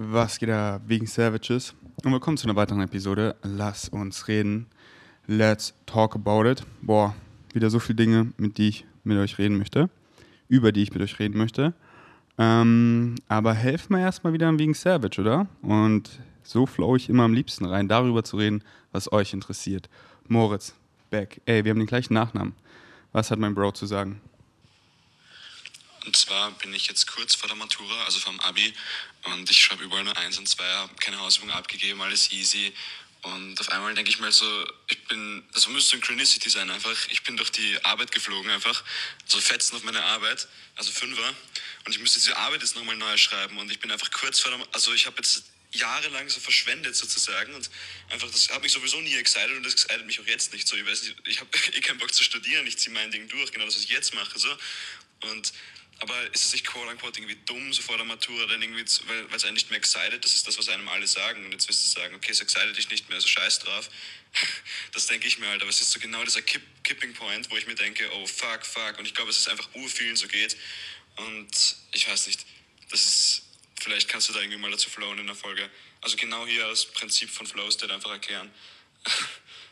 Was geht da wegen Savages? Und willkommen zu einer weiteren Episode. Lass uns reden. Let's talk about it. Boah, wieder so viele Dinge, mit die ich mit euch reden möchte. Über die ich mit euch reden möchte. Ähm, aber helfen wir erstmal wieder wegen Savage, oder? Und so flow ich immer am liebsten rein, darüber zu reden, was euch interessiert. Moritz, Beck, ey, wir haben den gleichen Nachnamen. Was hat mein Bro zu sagen? Und zwar bin ich jetzt kurz vor der Matura, also vom Abi, und ich schreibe überall nur eins und zwei, habe keine Hausübung abgegeben, alles easy. Und auf einmal denke ich mal so, ich bin, das muss Synchronicity sein einfach. Ich bin durch die Arbeit geflogen einfach, so fetzen auf meine Arbeit, also Fünfer. Und ich müsste diese Arbeit jetzt nochmal neu schreiben. Und ich bin einfach kurz vor der, also ich habe jetzt jahrelang so verschwendet sozusagen und einfach, das hat mich sowieso nie excited und das excited mich auch jetzt nicht so. Ich weiß nicht, ich habe eh keinen Bock zu studieren, ich ziehe mein Ding durch, genau das, was ich jetzt mache so. Und aber ist es nicht quote unquote irgendwie dumm, so vor der Matura, dann irgendwie, weil es einen nicht mehr excited, das ist das, was einem alle sagen. Und jetzt wirst du sagen, okay, es excited dich nicht mehr, also scheiß drauf. Das denke ich mir halt, aber es ist so genau dieser Kipp, Kipping Point, wo ich mir denke, oh fuck, fuck. Und ich glaube, es ist einfach ur vielen so geht. Und ich weiß nicht, das ist, vielleicht kannst du da irgendwie mal dazu flowen in der Folge. Also genau hier das Prinzip von Flow State einfach erklären.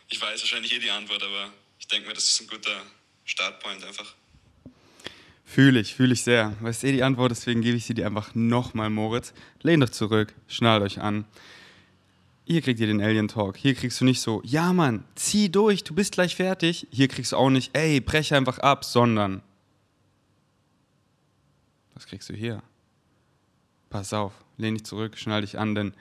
Ich weiß wahrscheinlich eh die Antwort, aber ich denke mir, das ist ein guter Startpoint einfach. Fühle ich, fühle ich sehr. Weißt eh die Antwort, deswegen gebe ich sie dir einfach nochmal, Moritz. Lehnt euch zurück, schnallt euch an. Hier kriegt ihr den Alien Talk. Hier kriegst du nicht so, ja Mann, zieh durch, du bist gleich fertig. Hier kriegst du auch nicht, ey, brech einfach ab, sondern. Was kriegst du hier? Pass auf, lehn dich zurück, schnall dich an, denn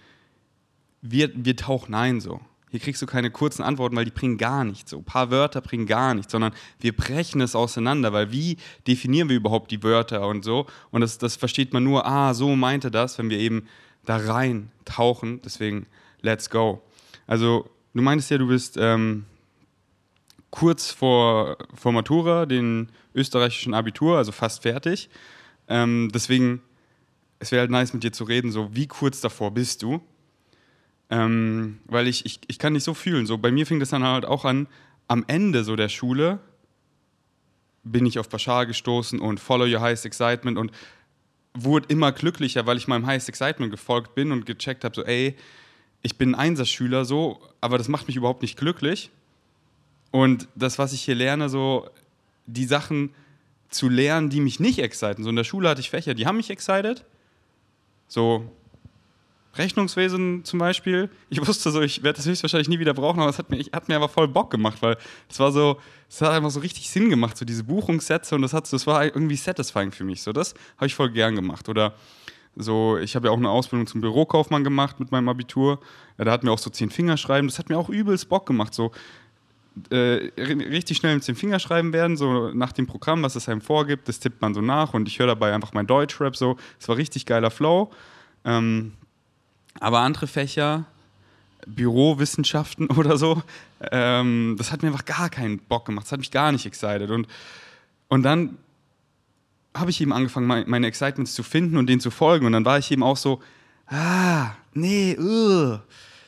wir, wir tauchen ein so. Hier kriegst du keine kurzen Antworten, weil die bringen gar nichts. So ein paar Wörter bringen gar nichts, sondern wir brechen es auseinander, weil wie definieren wir überhaupt die Wörter und so? Und das, das versteht man nur, ah, so meinte das, wenn wir eben da rein tauchen. Deswegen, let's go. Also, du meintest ja, du bist ähm, kurz vor, vor Matura, den österreichischen Abitur, also fast fertig. Ähm, deswegen, es wäre halt nice, mit dir zu reden, so wie kurz davor bist du? Ähm, weil ich, ich, ich kann nicht so fühlen. So, bei mir fing das dann halt auch an, am Ende so der Schule bin ich auf Bashar gestoßen und Follow Your Highest Excitement und wurde immer glücklicher, weil ich meinem Highest Excitement gefolgt bin und gecheckt habe, so ey, ich bin ein Einserschüler so, aber das macht mich überhaupt nicht glücklich. Und das, was ich hier lerne, so die Sachen zu lernen, die mich nicht exciten. So in der Schule hatte ich Fächer, die haben mich excited. So Rechnungswesen zum Beispiel. Ich wusste so, ich werde das höchstwahrscheinlich nie wieder brauchen, aber es hat mir, hat mir aber voll Bock gemacht, weil es war so, es hat einfach so richtig Sinn gemacht, so diese Buchungssätze und das hat, das war irgendwie satisfying für mich. So, das habe ich voll gern gemacht. Oder so, ich habe ja auch eine Ausbildung zum Bürokaufmann gemacht mit meinem Abitur. Ja, da hat mir auch so zehn Fingerschreiben, das hat mir auch übelst Bock gemacht. So, äh, richtig schnell mit dem Fingerschreiben werden, so nach dem Programm, was es einem vorgibt, das tippt man so nach und ich höre dabei einfach mein Deutschrap so. Es war richtig geiler Flow. Ähm, aber andere Fächer, Bürowissenschaften oder so, ähm, das hat mir einfach gar keinen Bock gemacht. Das hat mich gar nicht excited. Und, und dann habe ich eben angefangen, meine Excitements zu finden und denen zu folgen. Und dann war ich eben auch so, ah, nee, uh,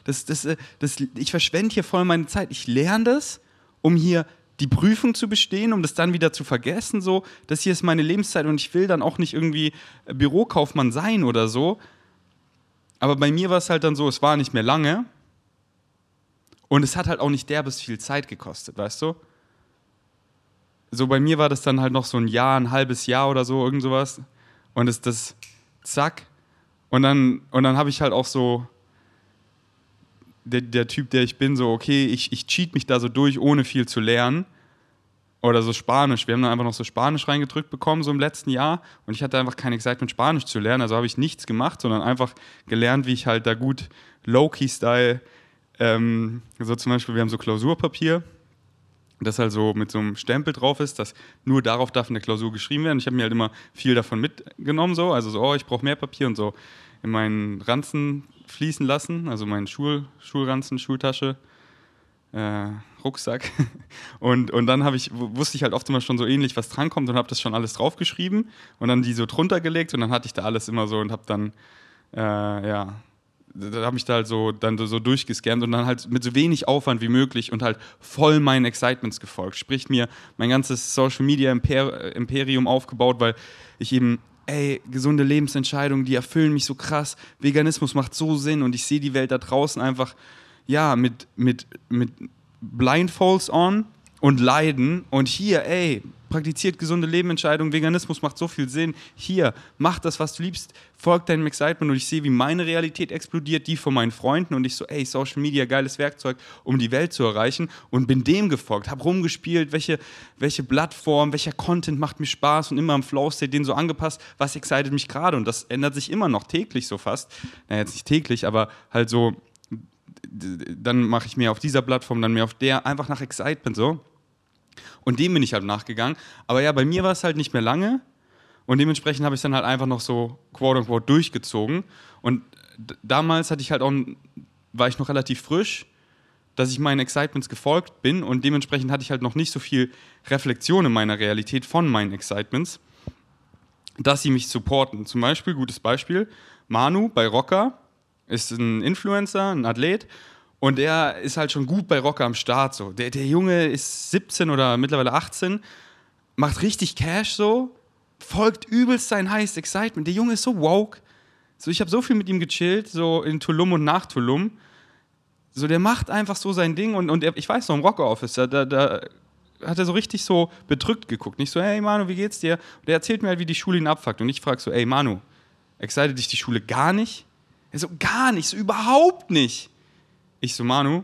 das, das, äh, das, ich verschwende hier voll meine Zeit. Ich lerne das, um hier die Prüfung zu bestehen, um das dann wieder zu vergessen. So, das hier ist meine Lebenszeit und ich will dann auch nicht irgendwie Bürokaufmann sein oder so, aber bei mir war es halt dann so, es war nicht mehr lange und es hat halt auch nicht derbes viel Zeit gekostet, weißt du? So bei mir war das dann halt noch so ein Jahr, ein halbes Jahr oder so, irgend sowas. Und es das, zack. Und dann, und dann habe ich halt auch so, der, der Typ, der ich bin, so, okay, ich, ich cheat mich da so durch, ohne viel zu lernen oder so Spanisch. Wir haben dann einfach noch so Spanisch reingedrückt bekommen, so im letzten Jahr. Und ich hatte einfach keine Excitement, Spanisch zu lernen. Also habe ich nichts gemacht, sondern einfach gelernt, wie ich halt da gut Low-Key-Style, ähm, so zum Beispiel, wir haben so Klausurpapier, das halt so mit so einem Stempel drauf ist, dass nur darauf darf eine Klausur geschrieben werden. Ich habe mir halt immer viel davon mitgenommen, so. Also so, oh, ich brauche mehr Papier und so in meinen Ranzen fließen lassen, also meinen Schul Schulranzen, Schultasche äh, Rucksack. Und, und dann ich, wusste ich halt oft immer schon so ähnlich, was drankommt und habe das schon alles draufgeschrieben und dann die so drunter gelegt und dann hatte ich da alles immer so und habe dann, äh, ja, da habe ich da halt so dann so durchgescannt und dann halt mit so wenig Aufwand wie möglich und halt voll meinen Excitements gefolgt. Sprich mir mein ganzes Social Media Imper Imperium aufgebaut, weil ich eben ey, gesunde Lebensentscheidungen, die erfüllen mich so krass. Veganismus macht so Sinn und ich sehe die Welt da draußen einfach, ja, mit, mit, mit Blindfolds on und leiden. Und hier, ey, praktiziert gesunde Lebensentscheidungen, Veganismus macht so viel Sinn. Hier, mach das, was du liebst, folg deinem Excitement. Und ich sehe, wie meine Realität explodiert, die von meinen Freunden. Und ich so, ey, Social Media, geiles Werkzeug, um die Welt zu erreichen. Und bin dem gefolgt, hab rumgespielt, welche, welche Plattform, welcher Content macht mir Spaß. Und immer im Flow-State den so angepasst, was excited mich gerade? Und das ändert sich immer noch täglich so fast. Naja, jetzt nicht täglich, aber halt so, dann mache ich mehr auf dieser Plattform, dann mehr auf der, einfach nach Excitement so. Und dem bin ich halt nachgegangen. Aber ja, bei mir war es halt nicht mehr lange. Und dementsprechend habe ich dann halt einfach noch so quote unquote durchgezogen. Und damals hatte ich halt auch, war ich noch relativ frisch, dass ich meinen Excitements gefolgt bin. Und dementsprechend hatte ich halt noch nicht so viel Reflexion in meiner Realität von meinen Excitements, dass sie mich supporten. Zum Beispiel, gutes Beispiel, Manu bei Rocker ist ein Influencer, ein Athlet und er ist halt schon gut bei Rocker am Start. So. Der, der Junge ist 17 oder mittlerweile 18, macht richtig Cash so, folgt übelst sein heißes Excitement. Der Junge ist so woke. So, ich habe so viel mit ihm gechillt, so in Tulum und nach Tulum. So, der macht einfach so sein Ding und, und er, ich weiß noch, im Rocker Office, da, da hat er so richtig so bedrückt geguckt. Nicht so, hey Manu, wie geht's dir? Und er erzählt mir halt, wie die Schule ihn abfuckt. Und ich frage so, ey Manu, excited dich die Schule gar nicht? Er so, gar nicht, so überhaupt nicht. Ich so, Manu,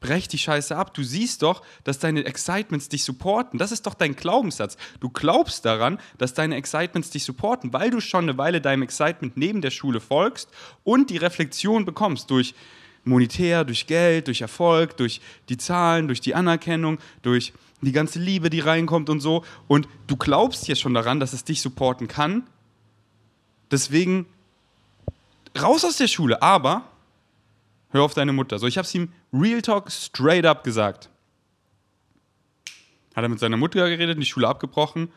brech die Scheiße ab. Du siehst doch, dass deine Excitements dich supporten. Das ist doch dein Glaubenssatz. Du glaubst daran, dass deine Excitements dich supporten, weil du schon eine Weile deinem Excitement neben der Schule folgst und die Reflexion bekommst durch monetär, durch Geld, durch Erfolg, durch die Zahlen, durch die Anerkennung, durch die ganze Liebe, die reinkommt und so. Und du glaubst ja schon daran, dass es dich supporten kann. Deswegen raus aus der Schule. Aber hör auf deine Mutter. So, ich habe es ihm Real Talk straight up gesagt. Hat er mit seiner Mutter geredet, die Schule abgebrochen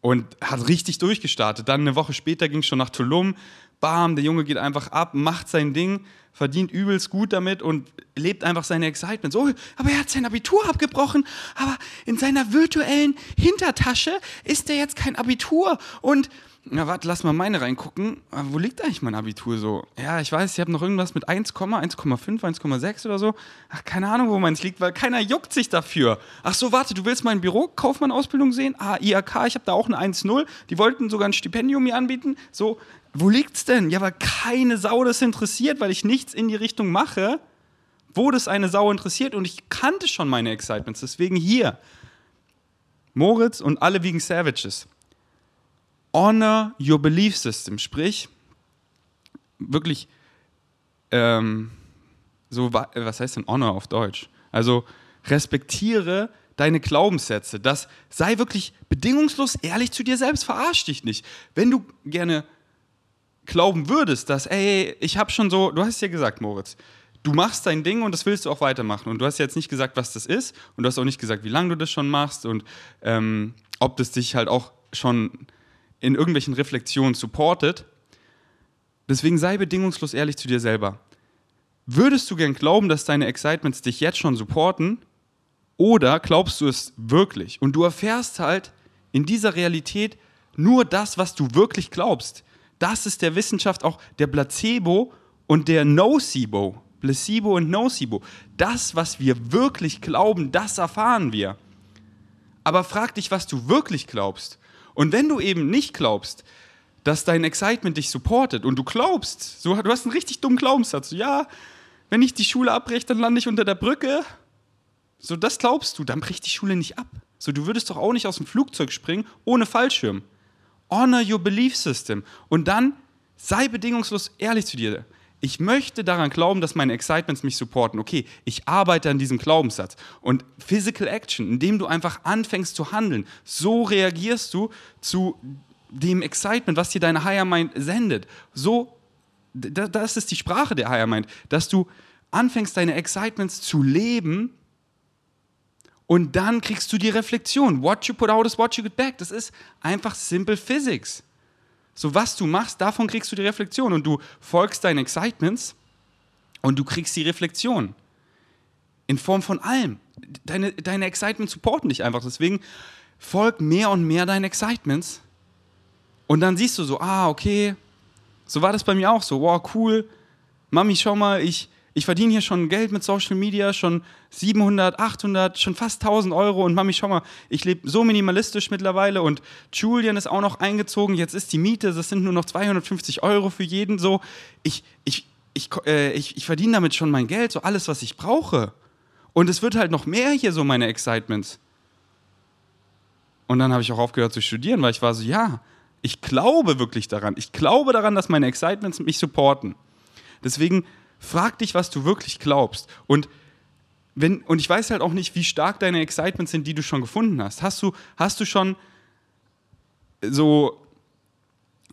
und hat richtig durchgestartet. Dann eine Woche später ging es schon nach Tulum. Bam, der Junge geht einfach ab, macht sein Ding, verdient übelst gut damit und lebt einfach seine Excitement. So, aber er hat sein Abitur abgebrochen, aber in seiner virtuellen Hintertasche ist er jetzt kein Abitur und na warte, lass mal meine reingucken. Ah, wo liegt eigentlich mein Abitur so? Ja, ich weiß, ich habe noch irgendwas mit 1, 1,5, 1,6 oder so. Ach, keine Ahnung, wo meins liegt, weil keiner juckt sich dafür. Ach so, warte, du willst mein Bürokaufmann-Ausbildung sehen? Ah, IAK, ich habe da auch eine 1,0. Die wollten sogar ein Stipendium mir anbieten. So, wo liegt's denn? Ja, weil keine Sau das interessiert, weil ich nichts in die Richtung mache, wo das eine Sau interessiert. Und ich kannte schon meine Excitements. Deswegen hier. Moritz und alle wegen Savages honor your belief system, sprich wirklich ähm, so was heißt denn honor auf Deutsch? Also respektiere deine Glaubenssätze. Das sei wirklich bedingungslos ehrlich zu dir selbst. Verarsch dich nicht. Wenn du gerne glauben würdest, dass ey, ich habe schon so, du hast ja gesagt, Moritz, du machst dein Ding und das willst du auch weitermachen. Und du hast jetzt nicht gesagt, was das ist und du hast auch nicht gesagt, wie lange du das schon machst und ähm, ob das dich halt auch schon in irgendwelchen Reflexionen supportet. Deswegen sei bedingungslos ehrlich zu dir selber. Würdest du gern glauben, dass deine Excitements dich jetzt schon supporten? Oder glaubst du es wirklich? Und du erfährst halt in dieser Realität nur das, was du wirklich glaubst. Das ist der Wissenschaft auch der Placebo und der Nocebo. Placebo und Nocebo. Das, was wir wirklich glauben, das erfahren wir. Aber frag dich, was du wirklich glaubst. Und wenn du eben nicht glaubst, dass dein Excitement dich supportet und du glaubst, so, du hast einen richtig dummen Glaubenssatz, ja, wenn ich die Schule abbreche, dann lande ich unter der Brücke. So, das glaubst du, dann bricht die Schule nicht ab. So, du würdest doch auch nicht aus dem Flugzeug springen ohne Fallschirm. Honor your belief system. Und dann sei bedingungslos ehrlich zu dir ich möchte daran glauben, dass meine Excitements mich supporten. Okay, ich arbeite an diesem Glaubenssatz. Und Physical Action, indem du einfach anfängst zu handeln, so reagierst du zu dem Excitement, was dir deine Higher Mind sendet. So, das ist die Sprache der Higher Mind, dass du anfängst, deine Excitements zu leben und dann kriegst du die Reflexion. What you put out is what you get back. Das ist einfach simple Physics. So was du machst, davon kriegst du die Reflexion und du folgst deinen Excitements und du kriegst die Reflexion. In Form von allem. Deine, deine Excitements supporten dich einfach. Deswegen folg mehr und mehr deinen Excitements Und dann siehst du so, ah, okay, so war das bei mir auch so, wow, cool. Mami, schau mal, ich, ich verdiene hier schon Geld mit Social Media, schon 700, 800, schon fast 1000 Euro. Und Mami, schau mal, ich lebe so minimalistisch mittlerweile und Julian ist auch noch eingezogen. Jetzt ist die Miete, das sind nur noch 250 Euro für jeden. So, ich, ich, ich, äh, ich, ich verdiene damit schon mein Geld, so alles, was ich brauche. Und es wird halt noch mehr hier so meine Excitements. Und dann habe ich auch aufgehört zu studieren, weil ich war so, ja, ich glaube wirklich daran. Ich glaube daran, dass meine Excitements mich supporten. Deswegen frag dich, was du wirklich glaubst. Und, wenn, und ich weiß halt auch nicht, wie stark deine Excitements sind, die du schon gefunden hast. Hast du, hast du schon so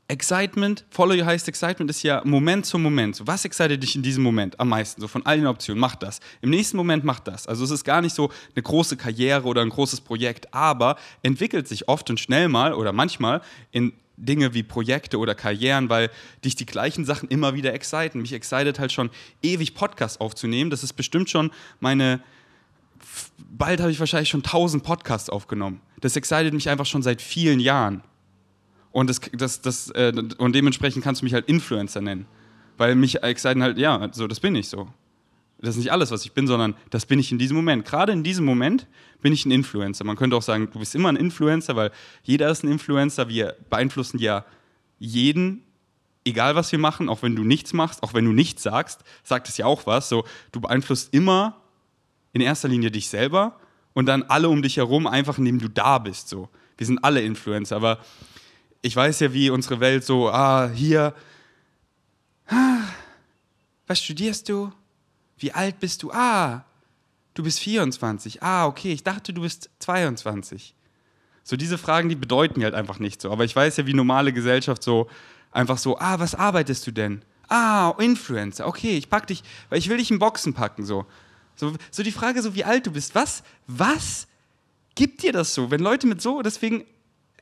Excitement, Follow Your Highest Excitement ist ja Moment zum Moment. So, was excited dich in diesem Moment am meisten? So von allen Optionen, mach das. Im nächsten Moment mach das. Also es ist gar nicht so eine große Karriere oder ein großes Projekt, aber entwickelt sich oft und schnell mal oder manchmal in Dinge wie Projekte oder Karrieren, weil dich die gleichen Sachen immer wieder exciten. Mich excited halt schon ewig Podcasts aufzunehmen. Das ist bestimmt schon meine, bald habe ich wahrscheinlich schon 1000 Podcasts aufgenommen. Das excited mich einfach schon seit vielen Jahren. Und, das, das, das, äh, und dementsprechend kannst du mich halt Influencer nennen. Weil mich exciten halt, ja, so, das bin ich so. Das ist nicht alles, was ich bin, sondern das bin ich in diesem Moment. Gerade in diesem Moment bin ich ein Influencer. Man könnte auch sagen, du bist immer ein Influencer, weil jeder ist ein Influencer. Wir beeinflussen ja jeden, egal was wir machen, auch wenn du nichts machst, auch wenn du nichts sagst, sagt es ja auch was. So, du beeinflusst immer in erster Linie dich selber und dann alle um dich herum, einfach indem du da bist. So. Wir sind alle Influencer, aber ich weiß ja, wie unsere Welt so, ah, hier, ah, was studierst du? Wie alt bist du? Ah, du bist 24. Ah, okay, ich dachte, du bist 22. So diese Fragen, die bedeuten halt einfach nicht so. Aber ich weiß ja, wie normale Gesellschaft so einfach so, ah, was arbeitest du denn? Ah, Influencer. Okay, ich pack dich, weil ich will dich in Boxen packen so. So, so die Frage so, wie alt du bist. Was, was gibt dir das so? Wenn Leute mit so, deswegen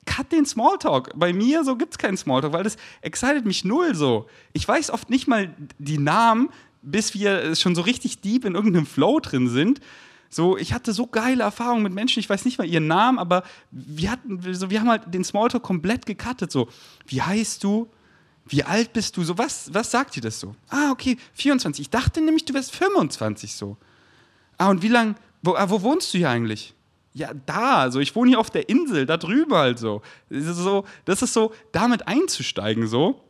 cut den Smalltalk. Bei mir so gibt es keinen Smalltalk, weil das excited mich null so. Ich weiß oft nicht mal die Namen, bis wir schon so richtig deep in irgendeinem Flow drin sind. So, ich hatte so geile Erfahrungen mit Menschen, ich weiß nicht mal ihren Namen, aber wir hatten, so, wir haben halt den Smalltalk komplett gecuttet. So, wie heißt du? Wie alt bist du? So, was, was sagt dir das so? Ah, okay, 24. Ich dachte nämlich, du wärst 25 so. Ah, und wie lange, wo, ah, wo wohnst du hier eigentlich? Ja, da, also ich wohne hier auf der Insel, da drüber halt so. Das ist so, das ist so damit einzusteigen, so,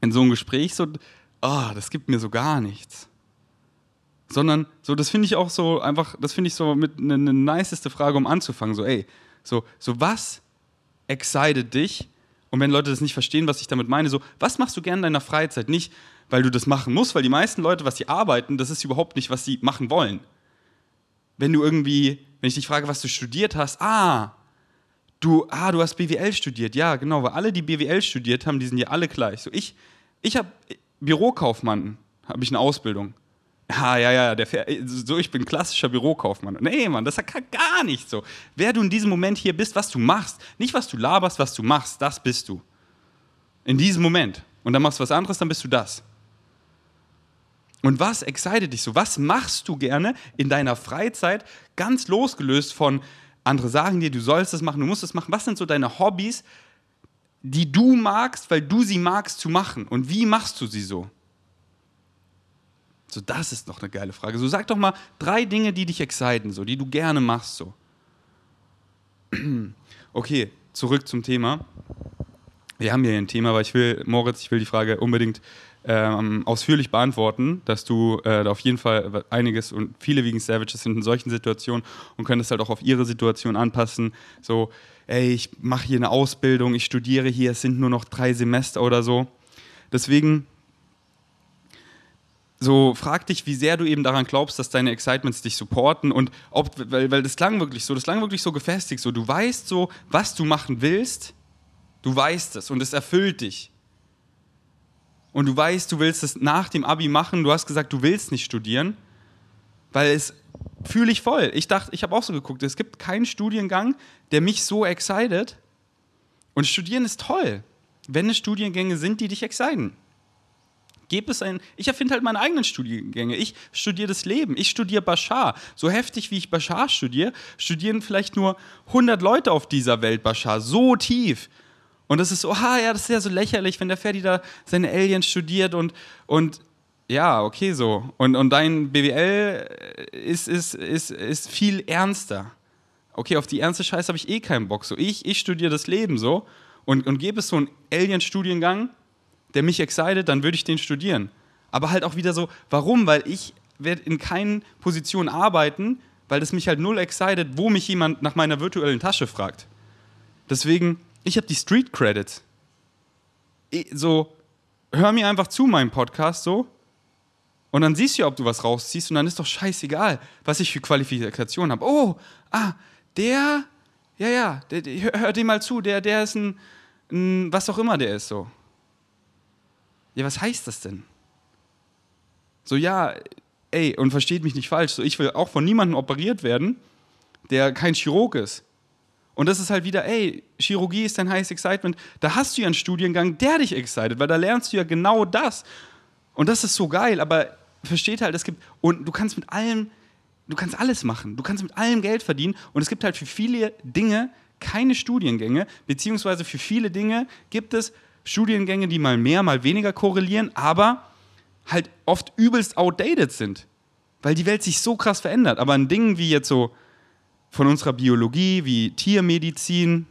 in so ein Gespräch, so, oh, das gibt mir so gar nichts. Sondern, so, das finde ich auch so einfach, das finde ich so mit eine ne niceste Frage, um anzufangen. So, ey, so, so was excited dich? Und wenn Leute das nicht verstehen, was ich damit meine, so, was machst du gerne in deiner Freizeit? Nicht, weil du das machen musst, weil die meisten Leute, was sie arbeiten, das ist überhaupt nicht, was sie machen wollen. Wenn du irgendwie, wenn ich dich frage, was du studiert hast, ah, du, ah, du hast BWL studiert, ja, genau, weil alle, die BWL studiert haben, die sind ja alle gleich. So, ich, ich habe Bürokaufmann habe ich eine Ausbildung. Ja, ja, ja, der, so ich bin klassischer Bürokaufmann. Nee, Mann, das ist gar nicht so. Wer du in diesem Moment hier bist, was du machst, nicht was du laberst, was du machst, das bist du. In diesem Moment. Und dann machst du was anderes, dann bist du das. Und was excited dich so? Was machst du gerne in deiner Freizeit, ganz losgelöst von andere sagen dir, du sollst das machen, du musst das machen. Was sind so deine Hobbys, die du magst, weil du sie magst zu machen. Und wie machst du sie so? So, das ist doch eine geile Frage. So, sag doch mal drei Dinge, die dich exciten, so, die du gerne machst, so. Okay, zurück zum Thema. Wir haben hier ein Thema, aber ich will, Moritz, ich will die Frage unbedingt ähm, ausführlich beantworten, dass du äh, auf jeden Fall einiges und viele Vegan Savages sind in solchen Situationen und können das halt auch auf ihre Situation anpassen. So, ey, ich mache hier eine Ausbildung, ich studiere hier, es sind nur noch drei Semester oder so. Deswegen so frag dich, wie sehr du eben daran glaubst, dass deine Excitements dich supporten und ob, weil, weil das klang wirklich so, das klang wirklich so gefestigt, so du weißt so, was du machen willst, du weißt es und es erfüllt dich. Und du weißt, du willst es nach dem Abi machen, du hast gesagt, du willst nicht studieren, weil es fühle ich voll. Ich dachte, ich habe auch so geguckt, es gibt keinen Studiengang, der mich so excited. Und studieren ist toll, wenn es Studiengänge sind, die dich exciten. Gib es ein, ich erfinde halt meine eigenen Studiengänge. Ich studiere das Leben. Ich studiere Bashar. So heftig wie ich Bashar studiere, studieren vielleicht nur 100 Leute auf dieser Welt Bashar. So tief. Und das ist so, ah ja, das ist ja so lächerlich, wenn der Ferdi da seine Aliens studiert und, und ja, okay, so. Und, und dein BWL ist, ist, ist, ist viel ernster. Okay, auf die ernste Scheiße habe ich eh keinen Bock. So, ich, ich studiere das Leben so und, und gäbe es so einen Alien-Studiengang, der mich excited, dann würde ich den studieren. Aber halt auch wieder so, warum? Weil ich werde in keinen Positionen arbeiten, weil das mich halt null excited, wo mich jemand nach meiner virtuellen Tasche fragt. Deswegen, ich habe die Street Credits. So, hör mir einfach zu, meinem Podcast, so. Und dann siehst du ob du was rausziehst und dann ist doch scheißegal, was ich für Qualifikationen habe. Oh, ah, der, ja, ja, der, der, hör, hör dem mal zu, der, der ist ein, ein, was auch immer der ist, so. Ja, was heißt das denn? So, ja, ey, und versteht mich nicht falsch, so, ich will auch von niemandem operiert werden, der kein Chirurg ist. Und das ist halt wieder, ey, Chirurgie ist dein heißes Excitement. Da hast du ja einen Studiengang, der dich excited, weil da lernst du ja genau das. Und das ist so geil, aber versteht halt, es gibt, und du kannst mit allem, du kannst alles machen, du kannst mit allem Geld verdienen und es gibt halt für viele Dinge keine Studiengänge, beziehungsweise für viele Dinge gibt es Studiengänge, die mal mehr, mal weniger korrelieren, aber halt oft übelst outdated sind, weil die Welt sich so krass verändert. Aber ein Ding wie jetzt so von unserer Biologie, wie Tiermedizin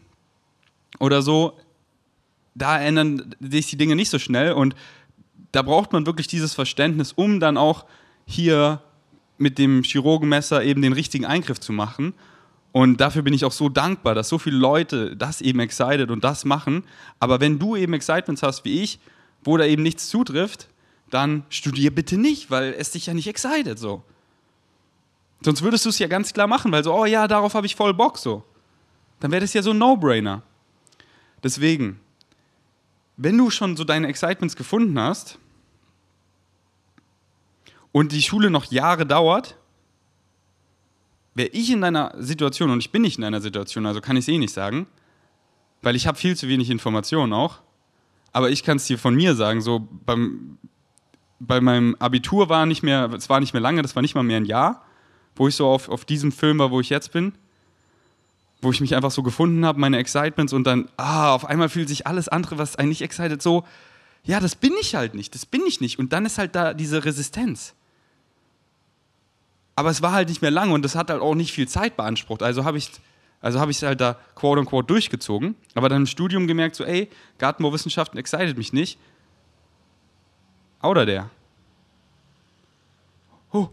oder so, da ändern sich die Dinge nicht so schnell und da braucht man wirklich dieses Verständnis, um dann auch hier mit dem Chirurgenmesser eben den richtigen Eingriff zu machen. Und dafür bin ich auch so dankbar, dass so viele Leute das eben excited und das machen. Aber wenn du eben Excitements hast wie ich, wo da eben nichts zutrifft, dann studier bitte nicht, weil es dich ja nicht excited so. Sonst würdest du es ja ganz klar machen, weil so, oh ja, darauf habe ich voll Bock so. Dann wäre das ja so ein No-Brainer. Deswegen, wenn du schon so deine Excitements gefunden hast und die Schule noch Jahre dauert, wäre ich in deiner Situation, und ich bin nicht in deiner Situation, also kann ich es eh nicht sagen, weil ich habe viel zu wenig Informationen auch, aber ich kann es dir von mir sagen, so beim, bei meinem Abitur war nicht mehr, es war nicht mehr lange, das war nicht mal mehr ein Jahr, wo ich so auf, auf diesem Film war, wo ich jetzt bin, wo ich mich einfach so gefunden habe, meine Excitements und dann, ah, auf einmal fühlt sich alles andere, was eigentlich excited, so, ja, das bin ich halt nicht, das bin ich nicht. Und dann ist halt da diese Resistenz. Aber es war halt nicht mehr lange und das hat halt auch nicht viel Zeit beansprucht. Also habe ich also habe es halt da quote unquote durchgezogen, aber dann im Studium gemerkt, so, ey, Gartenbauwissenschaften excited mich nicht. Oder der. Oh,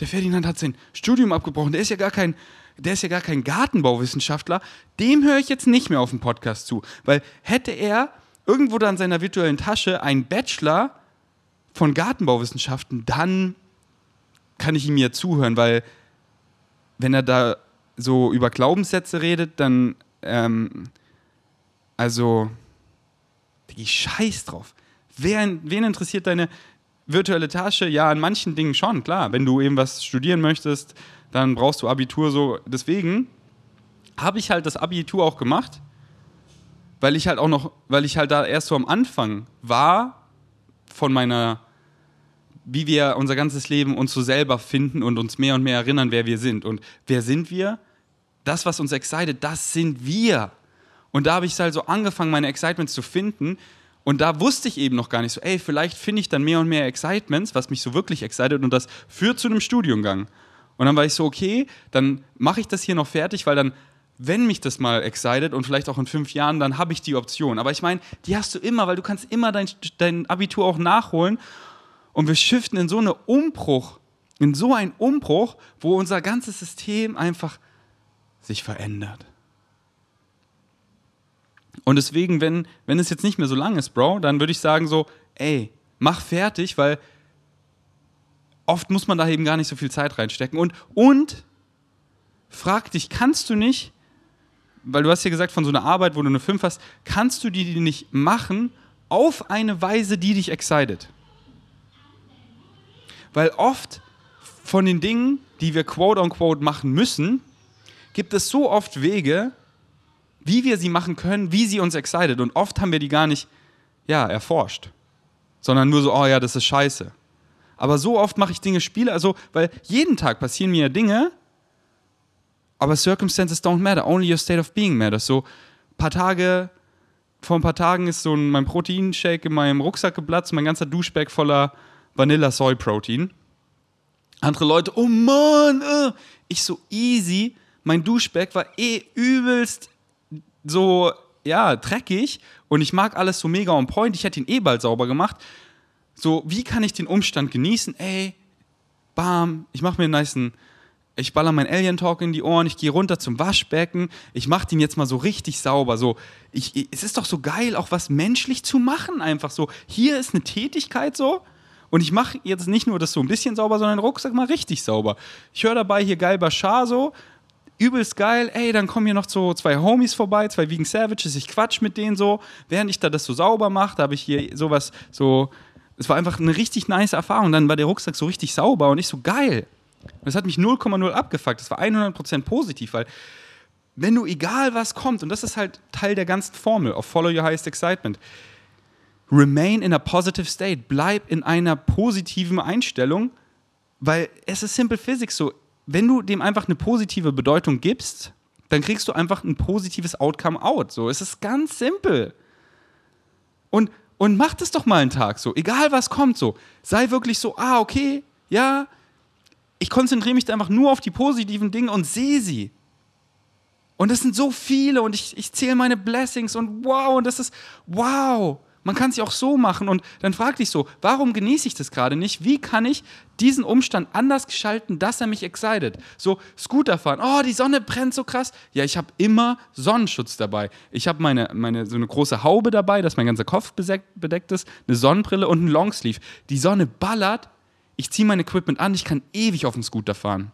der Ferdinand hat sein Studium abgebrochen. Der ist ja gar kein, der ist ja gar kein Gartenbauwissenschaftler. Dem höre ich jetzt nicht mehr auf dem Podcast zu. Weil hätte er irgendwo da in seiner virtuellen Tasche einen Bachelor von Gartenbauwissenschaften, dann kann ich ihm ja zuhören, weil wenn er da so über Glaubenssätze redet, dann, ähm, also, ich scheiß drauf. Wer, wen interessiert deine virtuelle Tasche? Ja, an manchen Dingen schon, klar. Wenn du eben was studieren möchtest, dann brauchst du Abitur so. Deswegen habe ich halt das Abitur auch gemacht, weil ich halt auch noch, weil ich halt da erst so am Anfang war von meiner, wie wir unser ganzes Leben uns so selber finden und uns mehr und mehr erinnern, wer wir sind. Und wer sind wir? Das, was uns excited, das sind wir. Und da habe ich halt so angefangen, meine Excitements zu finden, und da wusste ich eben noch gar nicht so, ey, vielleicht finde ich dann mehr und mehr Excitements, was mich so wirklich excited und das führt zu einem Studiengang. Und dann war ich so, okay, dann mache ich das hier noch fertig, weil dann, wenn mich das mal excited und vielleicht auch in fünf Jahren, dann habe ich die Option. Aber ich meine, die hast du immer, weil du kannst immer dein, dein Abitur auch nachholen. Und wir shiften in so einen Umbruch, in so einen Umbruch, wo unser ganzes System einfach sich verändert. Und deswegen, wenn, wenn es jetzt nicht mehr so lang ist, Bro, dann würde ich sagen so, ey, mach fertig, weil oft muss man da eben gar nicht so viel Zeit reinstecken. Und, und frag dich, kannst du nicht, weil du hast ja gesagt, von so einer Arbeit, wo du eine 5 hast, kannst du die nicht machen auf eine Weise, die dich excited? Weil oft von den Dingen, die wir quote unquote machen müssen, gibt es so oft Wege, wie wir sie machen können, wie sie uns excited. Und oft haben wir die gar nicht, ja, erforscht. Sondern nur so, oh ja, das ist scheiße. Aber so oft mache ich Dinge Spiele, also, weil jeden Tag passieren mir Dinge, aber Circumstances don't matter, only your state of being matters. So, ein paar Tage vor ein paar Tagen ist so ein, mein Proteinshake in meinem Rucksack geplatzt, mein ganzer Duschbag voller Vanilla Soy Protein. Andere Leute, oh Mann, äh. ich so easy. Mein Duschbag war eh übelst so, ja, dreckig und ich mag alles so mega on point. Ich hätte ihn eh bald sauber gemacht. So, wie kann ich den Umstand genießen? Ey, bam, ich mache mir einen niceen ich baller mein Alien Talk in die Ohren, ich gehe runter zum Waschbecken, ich mache den jetzt mal so richtig sauber. So, ich, es ist doch so geil, auch was menschlich zu machen, einfach so. Hier ist eine Tätigkeit so. Und ich mache jetzt nicht nur das so ein bisschen sauber, sondern den Rucksack mal richtig sauber. Ich höre dabei hier geil Bashar so, übelst geil. Ey, dann kommen hier noch so zwei Homies vorbei, zwei Vegan Savages. Ich quatsch mit denen so. Während ich da das so sauber mache, da habe ich hier sowas so. Es war einfach eine richtig nice Erfahrung. Dann war der Rucksack so richtig sauber und ich so geil. Das hat mich 0,0 abgefuckt. Das war 100% positiv, weil wenn du egal was kommt, und das ist halt Teil der ganzen Formel auf Follow Your Highest Excitement, remain in a positive state, bleib in einer positiven Einstellung, weil es ist Simple Physics so, wenn du dem einfach eine positive Bedeutung gibst, dann kriegst du einfach ein positives Outcome out. So, es ist ganz simpel. Und, und mach das doch mal einen Tag so, egal was kommt so. Sei wirklich so, ah, okay, ja, ich konzentriere mich einfach nur auf die positiven Dinge und sehe sie. Und das sind so viele und ich, ich zähle meine Blessings und wow, und das ist wow. Man kann es ja auch so machen und dann frag dich so, warum genieße ich das gerade nicht? Wie kann ich diesen Umstand anders gestalten, dass er mich excited? So Scooter fahren, oh, die Sonne brennt so krass. Ja, ich habe immer Sonnenschutz dabei. Ich habe meine, meine, so eine große Haube dabei, dass mein ganzer Kopf bedeckt ist, eine Sonnenbrille und ein Longsleeve. Die Sonne ballert, ich ziehe mein Equipment an, ich kann ewig auf dem Scooter fahren.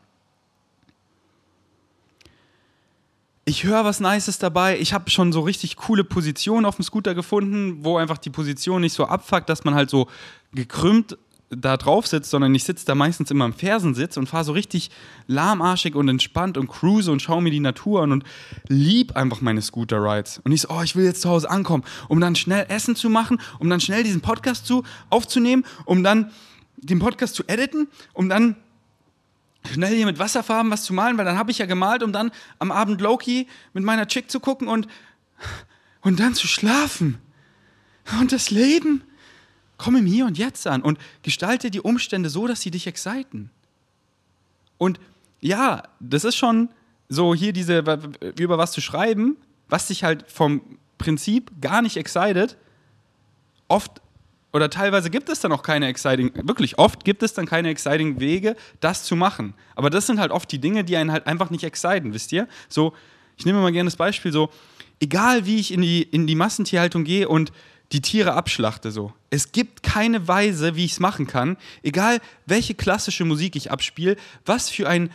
Ich höre was Nices dabei. Ich habe schon so richtig coole Positionen auf dem Scooter gefunden, wo einfach die Position nicht so abfuckt, dass man halt so gekrümmt da drauf sitzt, sondern ich sitze da meistens immer im Fersensitz und fahre so richtig lahmarschig und entspannt und cruise und schaue mir die Natur an und lieb einfach meine Scooter-Rides. Und ich so, oh, ich will jetzt zu Hause ankommen, um dann schnell Essen zu machen, um dann schnell diesen Podcast zu, aufzunehmen, um dann den Podcast zu editen, um dann schnell hier mit Wasserfarben was zu malen, weil dann habe ich ja gemalt, um dann am Abend Loki mit meiner Chick zu gucken und, und dann zu schlafen. Und das Leben, komm im Hier und Jetzt an und gestalte die Umstände so, dass sie dich exciten. Und ja, das ist schon so hier diese, über was zu schreiben, was dich halt vom Prinzip gar nicht excited, oft oder teilweise gibt es dann auch keine exciting, wirklich oft gibt es dann keine exciting Wege, das zu machen. Aber das sind halt oft die Dinge, die einen halt einfach nicht exciten, wisst ihr? So, ich nehme mal gerne das Beispiel so, egal wie ich in die, in die Massentierhaltung gehe und die Tiere abschlachte so. Es gibt keine Weise, wie ich es machen kann, egal welche klassische Musik ich abspiele, was für ein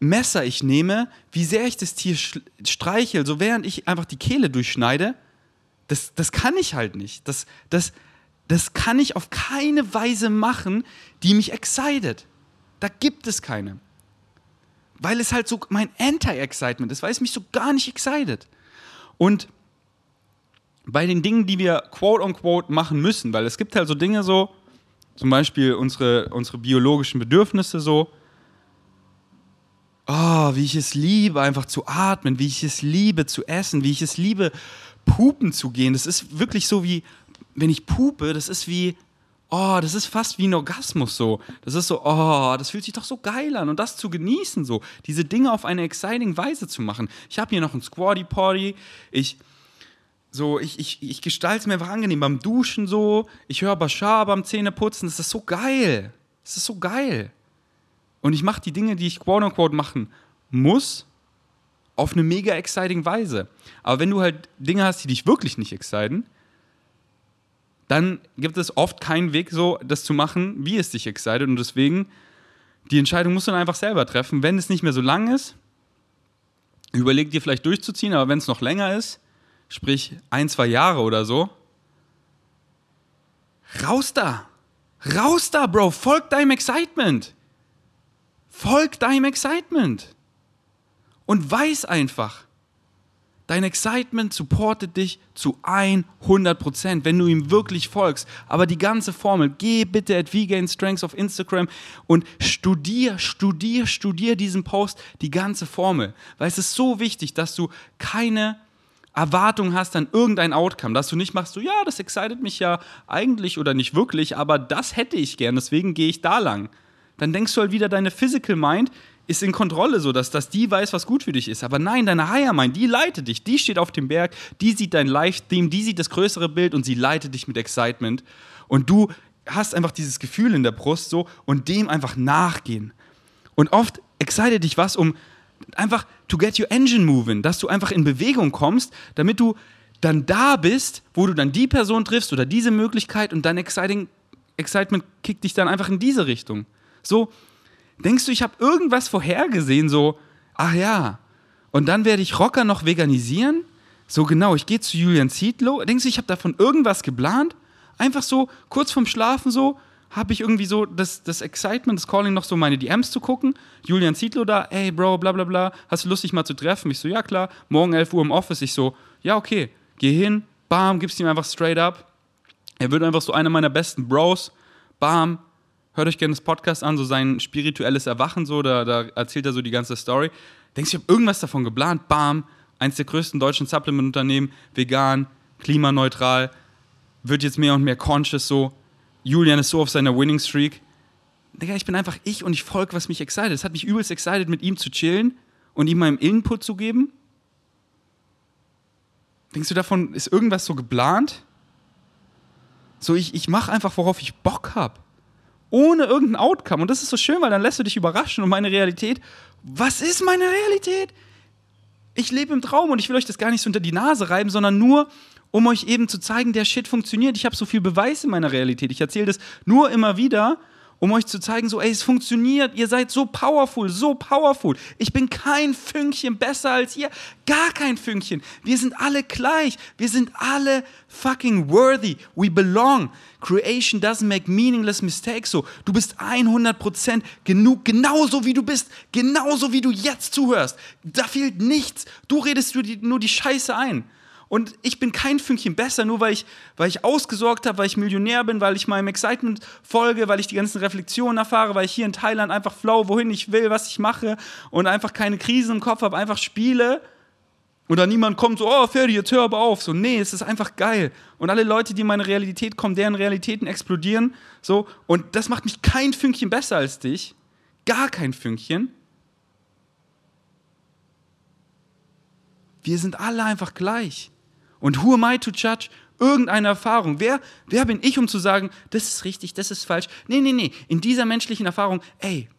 Messer ich nehme, wie sehr ich das Tier streichel, so während ich einfach die Kehle durchschneide, das, das kann ich halt nicht. Das, das, das kann ich auf keine Weise machen, die mich excited. Da gibt es keine. Weil es halt so mein Anti-Excitement ist, weil es mich so gar nicht excited. Und bei den Dingen, die wir quote-unquote machen müssen, weil es gibt halt so Dinge so, zum Beispiel unsere, unsere biologischen Bedürfnisse so, oh, wie ich es liebe, einfach zu atmen, wie ich es liebe, zu essen, wie ich es liebe, pupen zu gehen. Das ist wirklich so wie wenn ich pupe, das ist wie, oh, das ist fast wie ein Orgasmus so. Das ist so, oh, das fühlt sich doch so geil an und das zu genießen so, diese Dinge auf eine exciting Weise zu machen. Ich habe hier noch ein Squatty Potty, ich so, ich, ich, ich gestalte es mir einfach angenehm beim Duschen so, ich höre Bashar beim Zähneputzen, das ist so geil. Das ist so geil. Und ich mache die Dinge, die ich quote unquote machen muss, auf eine mega exciting Weise. Aber wenn du halt Dinge hast, die dich wirklich nicht exciten, dann gibt es oft keinen Weg, so das zu machen, wie es dich excited. Und deswegen, die Entscheidung musst du dann einfach selber treffen. Wenn es nicht mehr so lang ist, überleg dir vielleicht durchzuziehen, aber wenn es noch länger ist, sprich ein, zwei Jahre oder so, raus da! Raus da, Bro! Folg deinem Excitement! Folg deinem Excitement! Und weiß einfach, Dein Excitement supportet dich zu 100%, wenn du ihm wirklich folgst. Aber die ganze Formel, geh bitte at VGain Strengths auf Instagram und studier, studier, studier diesen Post, die ganze Formel. Weil es ist so wichtig, dass du keine Erwartung hast an irgendein Outcome, dass du nicht machst, so ja, das excited mich ja eigentlich oder nicht wirklich, aber das hätte ich gern, deswegen gehe ich da lang. Dann denkst du halt wieder, deine Physical Mind ist in Kontrolle, so dass, dass die weiß, was gut für dich ist. Aber nein, deine Higher Mind, die leitet dich, die steht auf dem Berg, die sieht dein Live-Theme, die sieht das größere Bild und sie leitet dich mit Excitement. Und du hast einfach dieses Gefühl in der Brust so und dem einfach nachgehen. Und oft excited dich was, um einfach to get your engine moving, dass du einfach in Bewegung kommst, damit du dann da bist, wo du dann die Person triffst oder diese Möglichkeit und dein Exciting, Excitement kickt dich dann einfach in diese Richtung. So, denkst du, ich habe irgendwas vorhergesehen, so, ach ja, und dann werde ich Rocker noch veganisieren? So genau, ich gehe zu Julian Zietlow. Denkst du, ich habe davon irgendwas geplant? Einfach so, kurz vorm Schlafen so, habe ich irgendwie so das, das Excitement, das Calling noch so meine DMs zu gucken. Julian Zietlow da, ey Bro, bla bla bla, hast du Lust, dich mal zu treffen? Ich so, ja klar, morgen 11 Uhr im Office. Ich so, ja okay, geh hin, bam, gibst ihm einfach straight up. Er wird einfach so einer meiner besten Bros, bam, hört euch gerne das Podcast an, so sein spirituelles Erwachen, so, da, da erzählt er so die ganze Story. Denkst du, ich habe irgendwas davon geplant, bam, eins der größten deutschen Supplement-Unternehmen, vegan, klimaneutral, wird jetzt mehr und mehr conscious so, Julian ist so auf seiner Winning Streak. Digga, ich bin einfach ich und ich folge, was mich excited. Es hat mich übelst excited, mit ihm zu chillen und ihm meinen Input zu geben. Denkst du, davon ist irgendwas so geplant? So, ich, ich mache einfach, worauf ich Bock habe. Ohne irgendein Outcome. Und das ist so schön, weil dann lässt du dich überraschen. Und meine Realität, was ist meine Realität? Ich lebe im Traum und ich will euch das gar nicht so unter die Nase reiben, sondern nur, um euch eben zu zeigen, der Shit funktioniert. Ich habe so viel Beweis in meiner Realität. Ich erzähle das nur immer wieder, um euch zu zeigen, so, ey, es funktioniert, ihr seid so powerful, so powerful. Ich bin kein Fünkchen besser als ihr, gar kein Fünkchen. Wir sind alle gleich, wir sind alle fucking worthy, we belong. Creation doesn't make meaningless mistakes. So, du bist 100% genug, genauso wie du bist, genauso wie du jetzt zuhörst. Da fehlt nichts. Du redest nur die Scheiße ein. Und ich bin kein Fünkchen besser, nur weil ich, weil ich ausgesorgt habe, weil ich Millionär bin, weil ich meinem Excitement folge, weil ich die ganzen Reflexionen erfahre, weil ich hier in Thailand einfach flow, wohin ich will, was ich mache und einfach keine Krise im Kopf habe, einfach spiele. Oder niemand kommt so, oh, Ferdi, jetzt hör aber auf. So, nee, es ist einfach geil. Und alle Leute, die in meine Realität kommen, deren Realitäten explodieren. So, und das macht mich kein Fünkchen besser als dich. Gar kein Fünkchen. Wir sind alle einfach gleich. Und who am I to judge? Irgendeine Erfahrung. Wer, wer bin ich, um zu sagen, das ist richtig, das ist falsch? Nee, nee, nee. In dieser menschlichen Erfahrung, ey,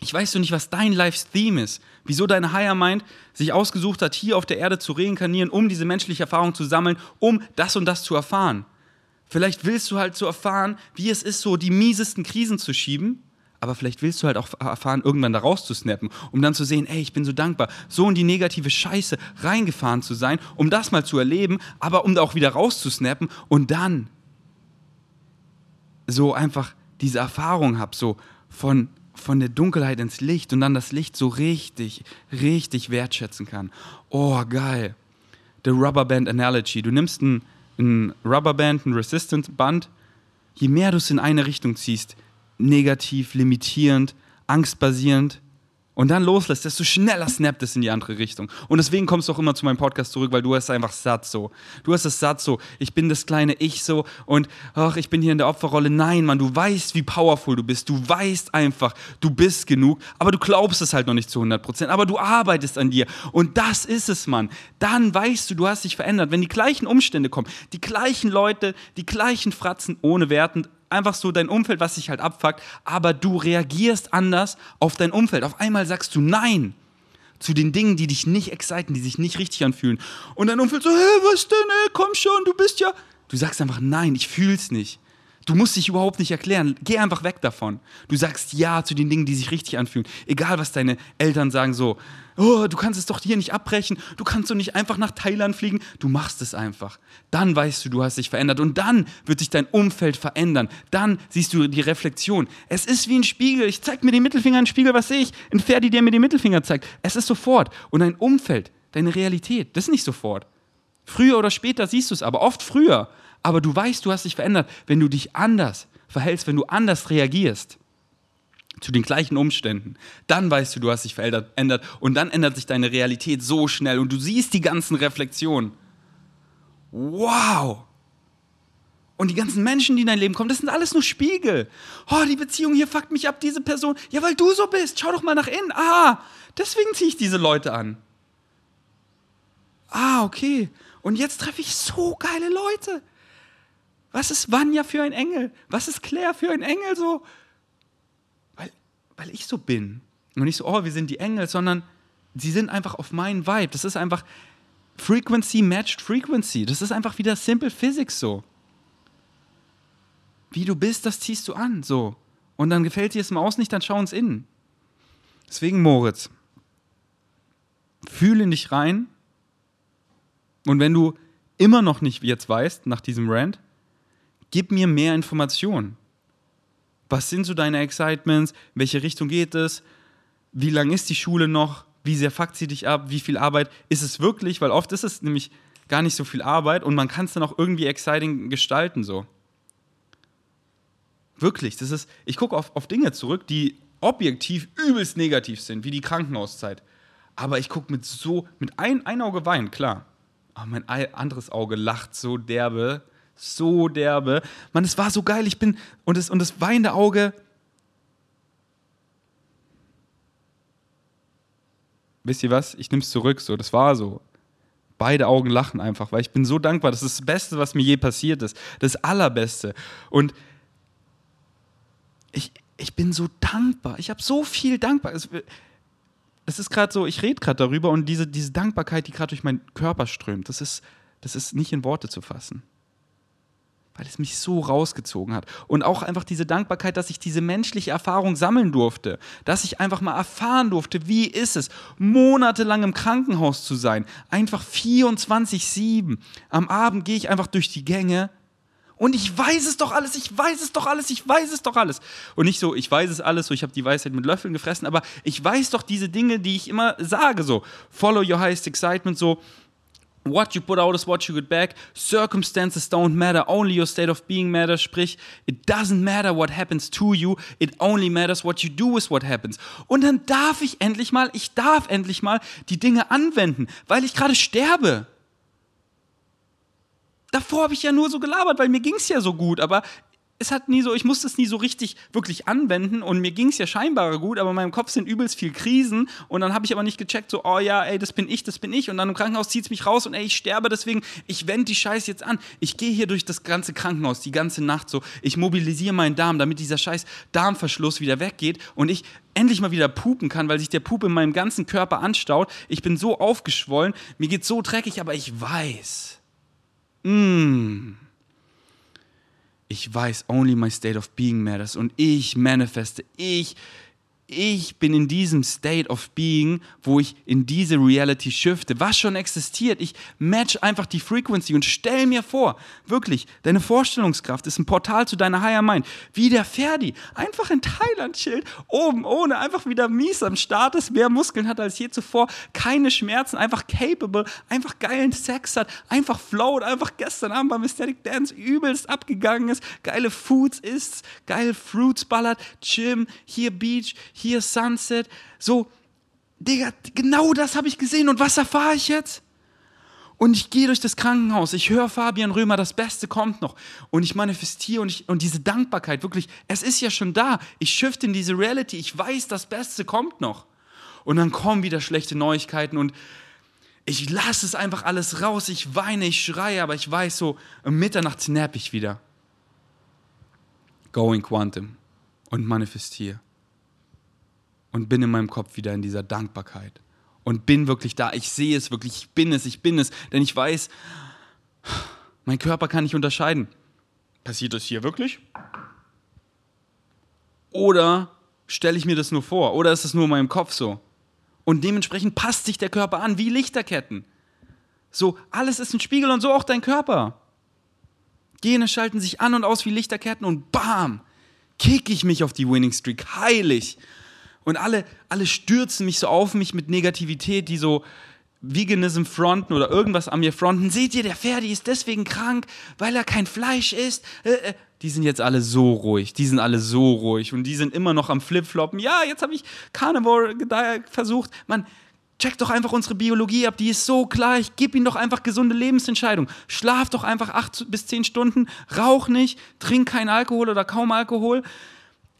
ich weiß so nicht, was dein Life's Theme ist. Wieso deine Higher Mind sich ausgesucht hat, hier auf der Erde zu reinkarnieren, um diese menschliche Erfahrung zu sammeln, um das und das zu erfahren. Vielleicht willst du halt so erfahren, wie es ist, so die miesesten Krisen zu schieben aber vielleicht willst du halt auch erfahren, irgendwann da rauszusnappen, um dann zu sehen, ey, ich bin so dankbar, so in die negative Scheiße reingefahren zu sein, um das mal zu erleben, aber um da auch wieder rauszusnappen und dann so einfach diese Erfahrung hab, so von, von der Dunkelheit ins Licht und dann das Licht so richtig, richtig wertschätzen kann. Oh, geil. The Rubberband Analogy. Du nimmst ein, ein Rubberband, ein Resistant Band, je mehr du es in eine Richtung ziehst, negativ, limitierend, angstbasierend und dann loslässt, desto schneller snappt es in die andere Richtung. Und deswegen kommst du auch immer zu meinem Podcast zurück, weil du hast einfach satt so. Du hast es satt so. Ich bin das kleine Ich so und ach, ich bin hier in der Opferrolle. Nein, Mann, du weißt, wie powerful du bist. Du weißt einfach, du bist genug, aber du glaubst es halt noch nicht zu 100 Prozent. Aber du arbeitest an dir. Und das ist es, Mann. Dann weißt du, du hast dich verändert. Wenn die gleichen Umstände kommen, die gleichen Leute, die gleichen Fratzen, ohne wertend, einfach so dein Umfeld, was sich halt abfuckt, aber du reagierst anders auf dein Umfeld. Auf einmal sagst du Nein zu den Dingen, die dich nicht exciten, die sich nicht richtig anfühlen. Und dein Umfeld so, hä, was denn, ey, komm schon, du bist ja... Du sagst einfach Nein, ich fühl's nicht. Du musst dich überhaupt nicht erklären. Geh einfach weg davon. Du sagst Ja zu den Dingen, die sich richtig anfühlen. Egal, was deine Eltern sagen, so, oh, du kannst es doch hier nicht abbrechen, du kannst doch nicht einfach nach Thailand fliegen. Du machst es einfach. Dann weißt du, du hast dich verändert und dann wird sich dein Umfeld verändern. Dann siehst du die Reflexion. Es ist wie ein Spiegel. Ich zeig mir den Mittelfinger in den Spiegel, was sehe ich? Ein Ferdi, der mir den Mittelfinger zeigt. Es ist sofort. Und dein Umfeld, deine Realität, das ist nicht sofort. Früher oder später siehst du es aber, oft früher. Aber du weißt, du hast dich verändert, wenn du dich anders verhältst, wenn du anders reagierst. zu den gleichen Umständen, dann weißt du, du hast dich verändert und dann ändert sich deine Realität so schnell und du siehst die ganzen Reflexionen. Wow! Und die ganzen Menschen, die in dein Leben kommen, das sind alles nur Spiegel. Oh, die Beziehung hier fuckt mich ab, diese Person. Ja, weil du so bist. Schau doch mal nach innen. Ah, deswegen ziehe ich diese Leute an. Ah, okay. Und jetzt treffe ich so geile Leute. Was ist Vanya für ein Engel? Was ist Claire für ein Engel so? Weil, weil ich so bin. Und nicht so, oh, wir sind die Engel, sondern sie sind einfach auf meinen Vibe. Das ist einfach Frequency matched Frequency. Das ist einfach wieder Simple Physics so wie du bist, das ziehst du an, so. Und dann gefällt dir es im Außen nicht, dann schau ins Innen. Deswegen, Moritz, fühle in dich rein. Und wenn du immer noch nicht jetzt weißt, nach diesem Rant, gib mir mehr Informationen. Was sind so deine Excitements? Welche Richtung geht es? Wie lang ist die Schule noch? Wie sehr fuckt sie dich ab? Wie viel Arbeit ist es wirklich? Weil oft ist es nämlich gar nicht so viel Arbeit und man kann es dann auch irgendwie exciting gestalten so. Wirklich, das ist, ich gucke auf, auf Dinge zurück, die objektiv übelst negativ sind, wie die Krankenhauszeit. Aber ich gucke mit so, mit ein, ein Auge weinen, klar. Aber mein anderes Auge lacht so derbe, so derbe. Mann, es war so geil, ich bin, und das, und das weinende Auge, wisst ihr was? Ich nehme es zurück, so, das war so. Beide Augen lachen einfach, weil ich bin so dankbar. Das ist das Beste, was mir je passiert ist. Das Allerbeste. Und ich, ich bin so dankbar. Ich habe so viel dankbar. Es, es ist gerade so, ich rede gerade darüber und diese, diese Dankbarkeit, die gerade durch meinen Körper strömt, das ist, das ist nicht in Worte zu fassen. Weil es mich so rausgezogen hat. Und auch einfach diese Dankbarkeit, dass ich diese menschliche Erfahrung sammeln durfte. Dass ich einfach mal erfahren durfte, wie ist es, monatelang im Krankenhaus zu sein. Einfach 24-7. Am Abend gehe ich einfach durch die Gänge und ich weiß es doch alles, ich weiß es doch alles, ich weiß es doch alles. Und nicht so, ich weiß es alles, so ich habe die Weisheit mit Löffeln gefressen, aber ich weiß doch diese Dinge, die ich immer sage, so follow your highest excitement, so What you put out is what you get back. Circumstances don't matter, only your state of being matters. Sprich, it doesn't matter what happens to you, it only matters what you do with what happens. Und dann darf ich endlich mal, ich darf endlich mal die Dinge anwenden, weil ich gerade sterbe. Davor habe ich ja nur so gelabert, weil mir ging es ja so gut, aber es hat nie so, ich musste es nie so richtig wirklich anwenden und mir ging es ja scheinbar gut, aber in meinem Kopf sind übelst viel Krisen und dann habe ich aber nicht gecheckt, so, oh ja, ey, das bin ich, das bin ich und dann im Krankenhaus zieht es mich raus und ey, ich sterbe deswegen, ich wende die Scheiße jetzt an. Ich gehe hier durch das ganze Krankenhaus die ganze Nacht so, ich mobilisiere meinen Darm, damit dieser scheiß Darmverschluss wieder weggeht und ich endlich mal wieder pupen kann, weil sich der Pup in meinem ganzen Körper anstaut. Ich bin so aufgeschwollen, mir geht so dreckig, aber ich weiß, Mm. Ich weiß, only my state of being matters. Und ich manifeste, ich ich bin in diesem State of Being, wo ich in diese Reality shifte, was schon existiert. Ich match einfach die Frequency und stell mir vor, wirklich, deine Vorstellungskraft ist ein Portal zu deiner Higher Mind. Wie der Ferdi, einfach in Thailand chillt, oben ohne, einfach wieder mies am Start ist, mehr Muskeln hat als je zuvor, keine Schmerzen, einfach capable, einfach geilen Sex hat, einfach float, einfach gestern Abend beim Aesthetic Dance übelst abgegangen ist, geile Foods isst, geile Fruits ballert, Gym, hier Beach, hier Sunset. So, Digga, genau das habe ich gesehen. Und was erfahre ich jetzt? Und ich gehe durch das Krankenhaus, ich höre Fabian Römer, das Beste kommt noch. Und ich manifestiere und, ich, und diese Dankbarkeit, wirklich, es ist ja schon da. Ich shift in diese Reality, ich weiß, das Beste kommt noch. Und dann kommen wieder schlechte Neuigkeiten und ich lasse es einfach alles raus. Ich weine, ich schreie, aber ich weiß so, um Mitternacht snap ich wieder. Going Quantum und manifestiere und bin in meinem Kopf wieder in dieser Dankbarkeit und bin wirklich da. Ich sehe es wirklich, ich bin es, ich bin es, denn ich weiß, mein Körper kann nicht unterscheiden. Passiert das hier wirklich? Oder stelle ich mir das nur vor? Oder ist es nur in meinem Kopf so? Und dementsprechend passt sich der Körper an wie Lichterketten. So, alles ist ein Spiegel und so auch dein Körper. Gene schalten sich an und aus wie Lichterketten und bam, kick ich mich auf die Winning Streak heilig und alle, alle stürzen mich so auf mich mit Negativität, die so Veganism fronten oder irgendwas an mir fronten. Seht ihr, der Ferdi ist deswegen krank, weil er kein Fleisch isst. Äh, äh. Die sind jetzt alle so ruhig. Die sind alle so ruhig. Und die sind immer noch am Flipfloppen. Ja, jetzt habe ich Carnivore versucht. Man, check doch einfach unsere Biologie ab. Die ist so klar. Ich gib ihnen doch einfach gesunde Lebensentscheidungen. Schlaf doch einfach acht bis zehn Stunden. Rauch nicht. Trink kein Alkohol oder kaum Alkohol.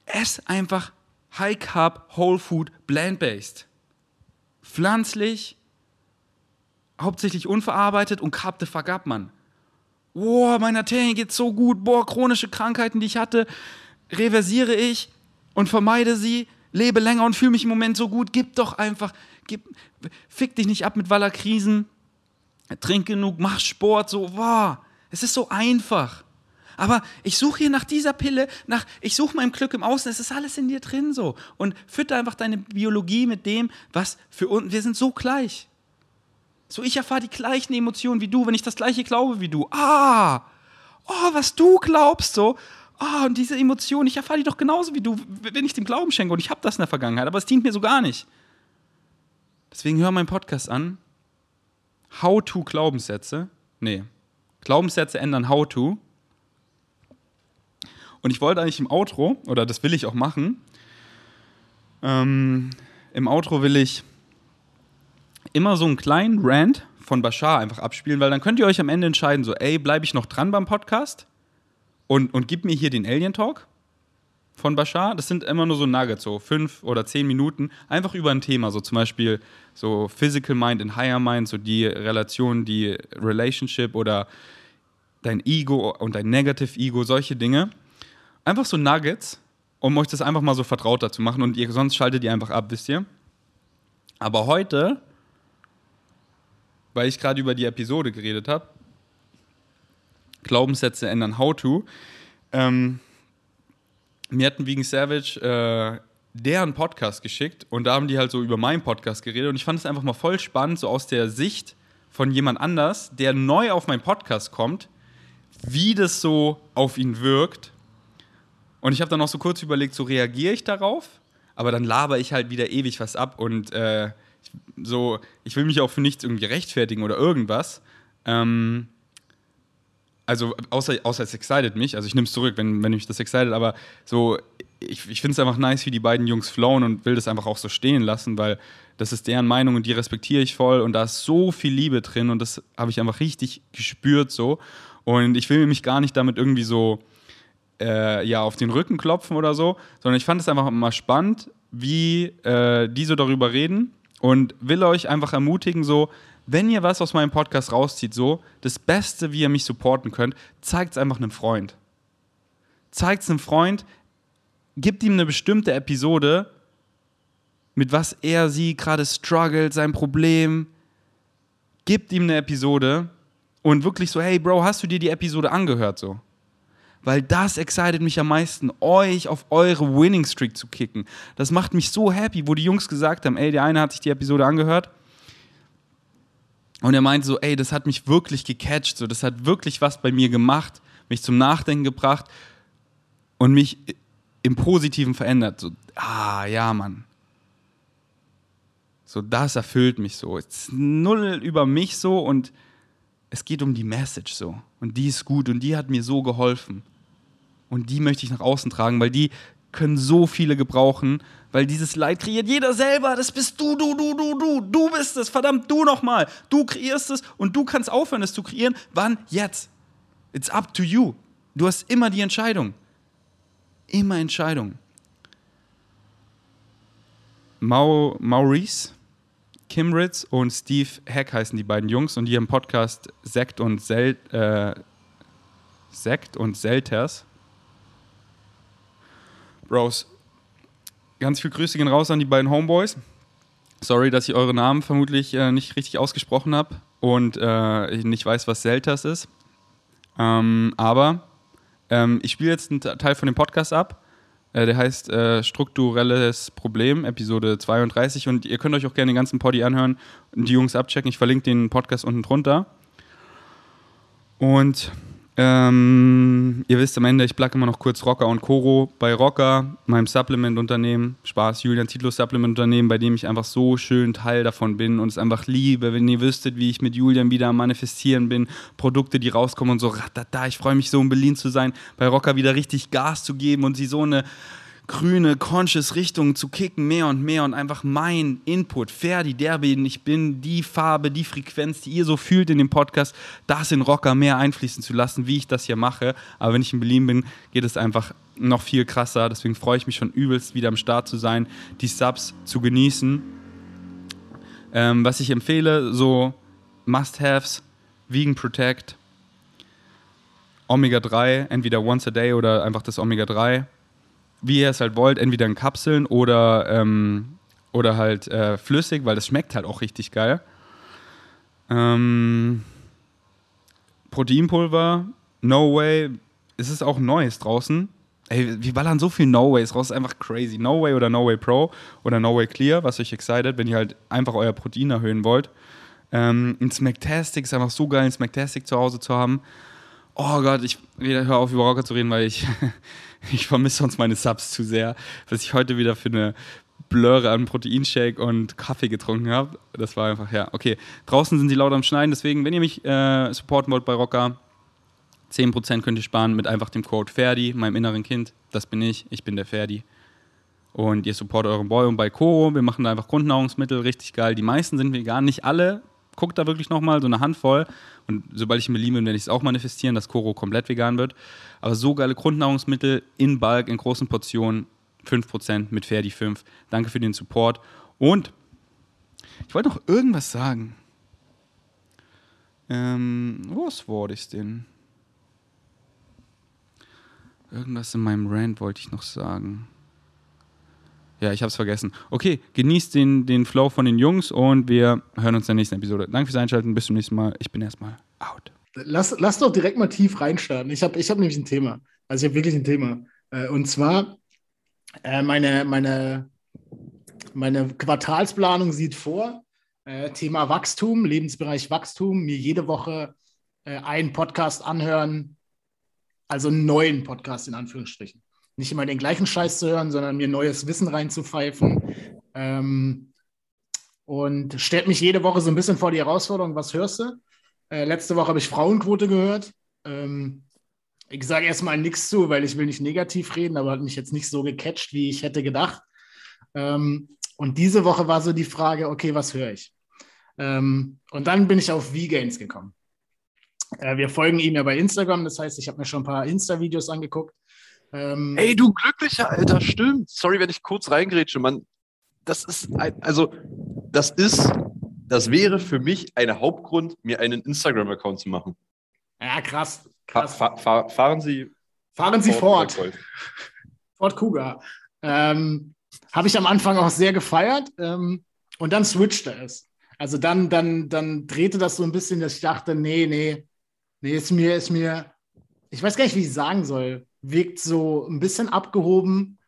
Ess einfach High Carb, Whole Food, Plant-Based. Pflanzlich, hauptsächlich unverarbeitet und carb the fuck up, Mann. Boah, meiner Arterien geht so gut. Boah, chronische Krankheiten, die ich hatte, reversiere ich und vermeide sie, lebe länger und fühle mich im Moment so gut. Gib doch einfach, gib, fick dich nicht ab mit Wallerkrisen, trink genug, mach Sport, so, boah, es ist so einfach. Aber ich suche hier nach dieser Pille, nach, ich suche mein Glück im Außen, es ist alles in dir drin so. Und fütter einfach deine Biologie mit dem, was für uns, wir sind so gleich. So, ich erfahre die gleichen Emotionen wie du, wenn ich das gleiche glaube wie du. Ah, oh, was du glaubst, so. Ah, und diese Emotionen, ich erfahre die doch genauso wie du, wenn ich dem Glauben schenke. Und ich habe das in der Vergangenheit, aber es dient mir so gar nicht. Deswegen hör meinen Podcast an. How to Glaubenssätze. Nee. Glaubenssätze ändern How to. Und ich wollte eigentlich im Outro, oder das will ich auch machen, ähm, im Outro will ich immer so einen kleinen Rant von Bashar einfach abspielen, weil dann könnt ihr euch am Ende entscheiden, so, ey, bleibe ich noch dran beim Podcast und, und gib mir hier den Alien Talk von Bashar. Das sind immer nur so Nuggets, so fünf oder zehn Minuten, einfach über ein Thema, so zum Beispiel so Physical Mind und Higher Mind, so die Relation, die Relationship oder dein Ego und dein Negative Ego, solche Dinge einfach so Nuggets, um euch das einfach mal so vertrauter zu machen und ihr, sonst schaltet ihr einfach ab, wisst ihr? Aber heute, weil ich gerade über die Episode geredet habe, Glaubenssätze ändern, how to, ähm, mir hatten Vegan Savage äh, deren Podcast geschickt und da haben die halt so über meinen Podcast geredet und ich fand es einfach mal voll spannend, so aus der Sicht von jemand anders, der neu auf meinen Podcast kommt, wie das so auf ihn wirkt und ich habe dann noch so kurz überlegt, so reagiere ich darauf, aber dann laber ich halt wieder ewig was ab und äh, so, ich will mich auch für nichts irgendwie rechtfertigen oder irgendwas. Ähm, also außer, außer es excited mich, also ich nehme es zurück, wenn, wenn mich das excited, aber so, ich, ich finde es einfach nice, wie die beiden Jungs flowen und will das einfach auch so stehen lassen, weil das ist deren Meinung und die respektiere ich voll und da ist so viel Liebe drin und das habe ich einfach richtig gespürt so. Und ich will mich gar nicht damit irgendwie so äh, ja, auf den Rücken klopfen oder so, sondern ich fand es einfach mal spannend, wie äh, die so darüber reden und will euch einfach ermutigen, so, wenn ihr was aus meinem Podcast rauszieht, so, das Beste, wie ihr mich supporten könnt, zeigt es einfach einem Freund. Zeigt es einem Freund, gibt ihm eine bestimmte Episode, mit was er, sie gerade struggelt, sein Problem, gibt ihm eine Episode und wirklich so, hey Bro, hast du dir die Episode angehört so? Weil das excited mich am meisten, euch auf eure Winning Streak zu kicken. Das macht mich so happy, wo die Jungs gesagt haben, ey, der eine hat sich die Episode angehört und er meinte so, ey, das hat mich wirklich gecatcht, so, das hat wirklich was bei mir gemacht, mich zum Nachdenken gebracht und mich im Positiven verändert. So, ah, ja, Mann. So, das erfüllt mich so. Es ist null über mich so und es geht um die Message so. Und die ist gut und die hat mir so geholfen. Und die möchte ich nach außen tragen, weil die können so viele gebrauchen, weil dieses Leid kreiert jeder selber. Das bist du, du, du, du, du. Du bist es, verdammt, du nochmal. Du kreierst es und du kannst aufhören, es zu kreieren. Wann? Jetzt. It's up to you. Du hast immer die Entscheidung. Immer Entscheidung. Mau, Maurice Kimritz und Steve Heck heißen die beiden Jungs und die haben Podcast Sekt und Sel äh, Sekt und Selters. Bros, ganz viel Grüße gehen raus an die beiden Homeboys. Sorry, dass ich eure Namen vermutlich äh, nicht richtig ausgesprochen habe und äh, ich nicht weiß, was Selters ist. Ähm, aber ähm, ich spiele jetzt einen Teil von dem Podcast ab. Äh, der heißt äh, Strukturelles Problem, Episode 32. Und ihr könnt euch auch gerne den ganzen Poddy anhören und die Jungs abchecken. Ich verlinke den Podcast unten drunter. Und Ähm, ihr wisst am Ende, ich plug immer noch kurz Rocker und Koro. Bei Rocker, meinem Supplement-Unternehmen, Spaß, Julian Titlos Supplement-Unternehmen, bei dem ich einfach so schön Teil davon bin und es einfach liebe, wenn ihr wüsstet, wie ich mit Julian wieder am Manifestieren bin, Produkte, die rauskommen und so, ratata, ich freue mich so, in Berlin zu sein, bei Rocker wieder richtig Gas zu geben und sie so eine grüne, conscious Richtung zu kicken, mehr und mehr und einfach mein Input, Ferdi, der bin ich bin, die Farbe, die Frequenz, die ihr so fühlt in dem Podcast, das in Rocker mehr einfließen zu lassen, wie ich das hier mache. Aber wenn ich in Berlin bin, geht es einfach noch viel krasser. Deswegen freue ich mich schon übelst, wieder am Start zu sein, die Subs zu genießen. Ähm, was ich empfehle, so Must-Haves, Vegan Protect, Omega 3, entweder once a day oder einfach das Omega 3 wie ihr es halt wollt, entweder in Kapseln oder, ähm, oder halt äh, flüssig, weil das schmeckt halt auch richtig geil. Ähm, Proteinpulver, No Way, es ist auch Neues draußen. Ey, wir ballern so viel No Ways raus, ist einfach crazy. No Way oder No Way Pro oder No Way Clear, was euch excited, wenn ihr halt einfach euer Protein erhöhen wollt. Ähm, ein Smacktastic ist einfach so geil, ein Smacktastic zu Hause zu haben. Oh Gott, ich höre auf, über Rocker zu reden, weil ich, ich vermisse sonst meine Subs zu sehr, was ich heute wieder für eine Blöre an Proteinshake und Kaffee getrunken habe. Das war einfach, ja, okay. Draußen sind sie laut am Schneiden, deswegen, wenn ihr mich äh, supporten wollt bei Rocker, 10% könnt ihr sparen mit einfach dem Code Ferdi, meinem inneren Kind. Das bin ich, ich bin der Ferdi. Und ihr supportet euren Boy und bei Koro. Wir machen da einfach Grundnahrungsmittel, richtig geil. Die meisten sind vegan, nicht alle. Guckt da wirklich nochmal, so eine Handvoll. Und sobald ich in Berlin bin, werde ich es auch manifestieren, dass Koro komplett vegan wird. Aber so geile Grundnahrungsmittel in Bulk, in großen Portionen, 5% mit Ferdi 5. Danke für den Support. Und ich wollte noch irgendwas sagen. Ähm, was wollte ich denn? Irgendwas in meinem Rant wollte ich noch sagen. Ja, ich habe es vergessen. Okay, genießt den, den Flow von den Jungs und wir hören uns in der nächsten Episode. Danke fürs Einschalten. Bis zum nächsten Mal. Ich bin erstmal out. Lass, lass doch direkt mal tief reinstarten. Ich habe ich hab nämlich ein Thema. Also ich habe wirklich ein Thema. Äh, und zwar äh, meine, meine, meine Quartalsplanung sieht vor, äh, Thema Wachstum, Lebensbereich Wachstum, mir jede Woche einen Podcast anhören, also einen neuen Podcast in Anführungsstrichen nicht immer den gleichen Scheiß zu hören, sondern mir neues Wissen reinzupfeifen. Ähm, und stellt mich jede Woche so ein bisschen vor die Herausforderung, was hörst du? Äh, letzte Woche habe ich Frauenquote gehört. Ähm, ich sage erstmal nichts zu, weil ich will nicht negativ reden, aber hat mich jetzt nicht so gecatcht, wie ich hätte gedacht. Ähm, und diese Woche war so die Frage, okay, was höre ich? Ähm, und dann bin ich auf V-Gains gekommen. Äh, wir folgen ihm ja bei Instagram, das heißt, ich habe mir schon ein paar Insta-Videos angeguckt. Ähm, Ey, du glücklicher Alter, stimmt. Sorry, wenn ich kurz reingrätsche, Mann. Das ist, ein, also, das ist, das wäre für mich ein Hauptgrund, mir einen Instagram-Account zu machen. Ja, krass. krass. Fa fa fahren Sie. Fahren Sie fort. Fort, fort Kuga. Ähm, Habe ich am Anfang auch sehr gefeiert. Ähm, und dann switchte es. Also dann, dann, dann drehte das so ein bisschen, dass ich dachte, nee, nee, nee, ist mir, ist mir, ich weiß gar nicht, wie ich sagen soll wirkt so ein bisschen abgehoben,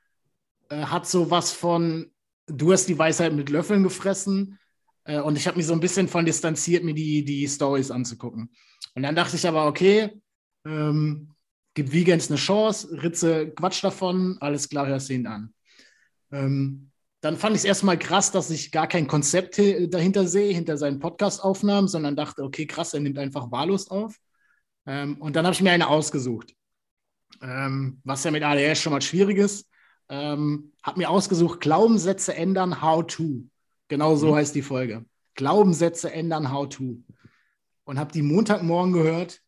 äh, hat so was von, du hast die Weisheit mit Löffeln gefressen. Äh, und ich habe mich so ein bisschen von distanziert, mir die, die Stories anzugucken. Und dann dachte ich aber, okay, ähm, gib Vegans eine Chance, Ritze Quatsch davon, alles klar, hörst ihn an. Ähm, dann fand ich es erstmal krass, dass ich gar kein Konzept dahinter sehe, hinter seinen Podcast-Aufnahmen, sondern dachte, okay, krass, er nimmt einfach wahllos auf. Ähm, und dann habe ich mir eine ausgesucht ähm, was ja mit ADS schon mal schwierig ist. Ähm, habe mir ausgesucht, Glaubenssätze ändern, how to. Genau so mhm. heißt die Folge. Glaubenssätze ändern, how to. Und habe die Montagmorgen gehört.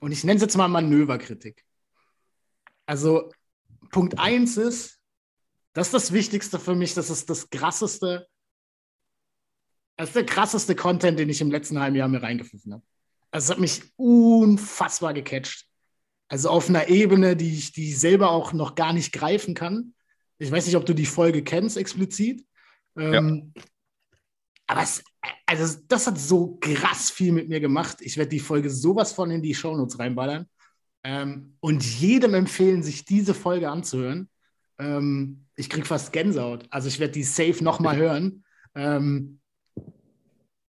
Und ich nenne es jetzt mal Manöverkritik. Also Punkt 1 ist, das ist das Wichtigste für mich, das ist das krasseste, das ist der krasseste Content, den ich im letzten halben Jahr mir reingepfiffen habe. Also es hat mich unfassbar gecatcht. Also auf einer Ebene, die ich die selber auch noch gar nicht greifen kann. Ich weiß nicht, ob du die Folge kennst explizit. Ähm, ja. Aber es, also das hat so krass viel mit mir gemacht. Ich werde die Folge sowas von in die Shownotes reinballern. Ähm, und jedem empfehlen, sich diese Folge anzuhören. Ähm, ich kriege fast Gänsehaut. Also ich werde die safe nochmal hören. Ähm,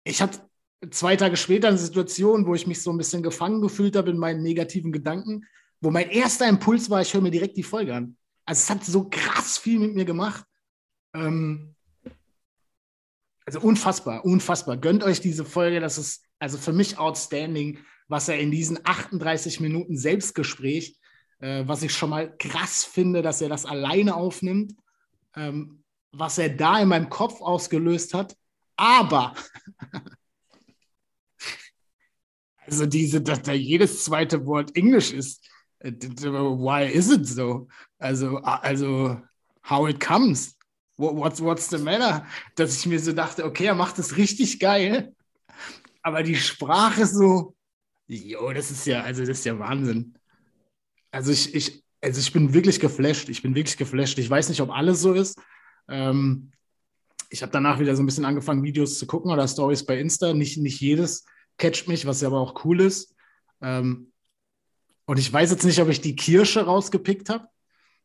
ich hatte zwei Tage später eine Situation, wo ich mich so ein bisschen gefangen gefühlt habe in meinen negativen Gedanken, wo mein erster Impuls war, ich höre mir direkt die Folge an. Also es hat so krass viel mit mir gemacht. Ähm, also unfassbar, unfassbar. Gönnt euch diese Folge, das ist also für mich outstanding, was er in diesen 38 Minuten Selbstgespräch, äh, was ich schon mal krass finde, dass er das alleine aufnimmt, ähm, was er da in meinem Kopf ausgelöst hat. Aber, also diese, dass da jedes zweite Wort Englisch ist, äh, why is it so? Also, also, how it comes. What's, what's the matter? Dass ich mir so dachte, okay, er macht das richtig geil, aber die Sprache so, jo, das ist ja, also das ist ja Wahnsinn. Also ich, ich, also ich bin wirklich geflasht. Ich bin wirklich geflasht. Ich weiß nicht, ob alles so ist. Ähm, ich habe danach wieder so ein bisschen angefangen, Videos zu gucken oder Stories bei Insta. Nicht, nicht jedes catcht mich, was ja aber auch cool ist. Ähm, und ich weiß jetzt nicht, ob ich die Kirsche rausgepickt habe.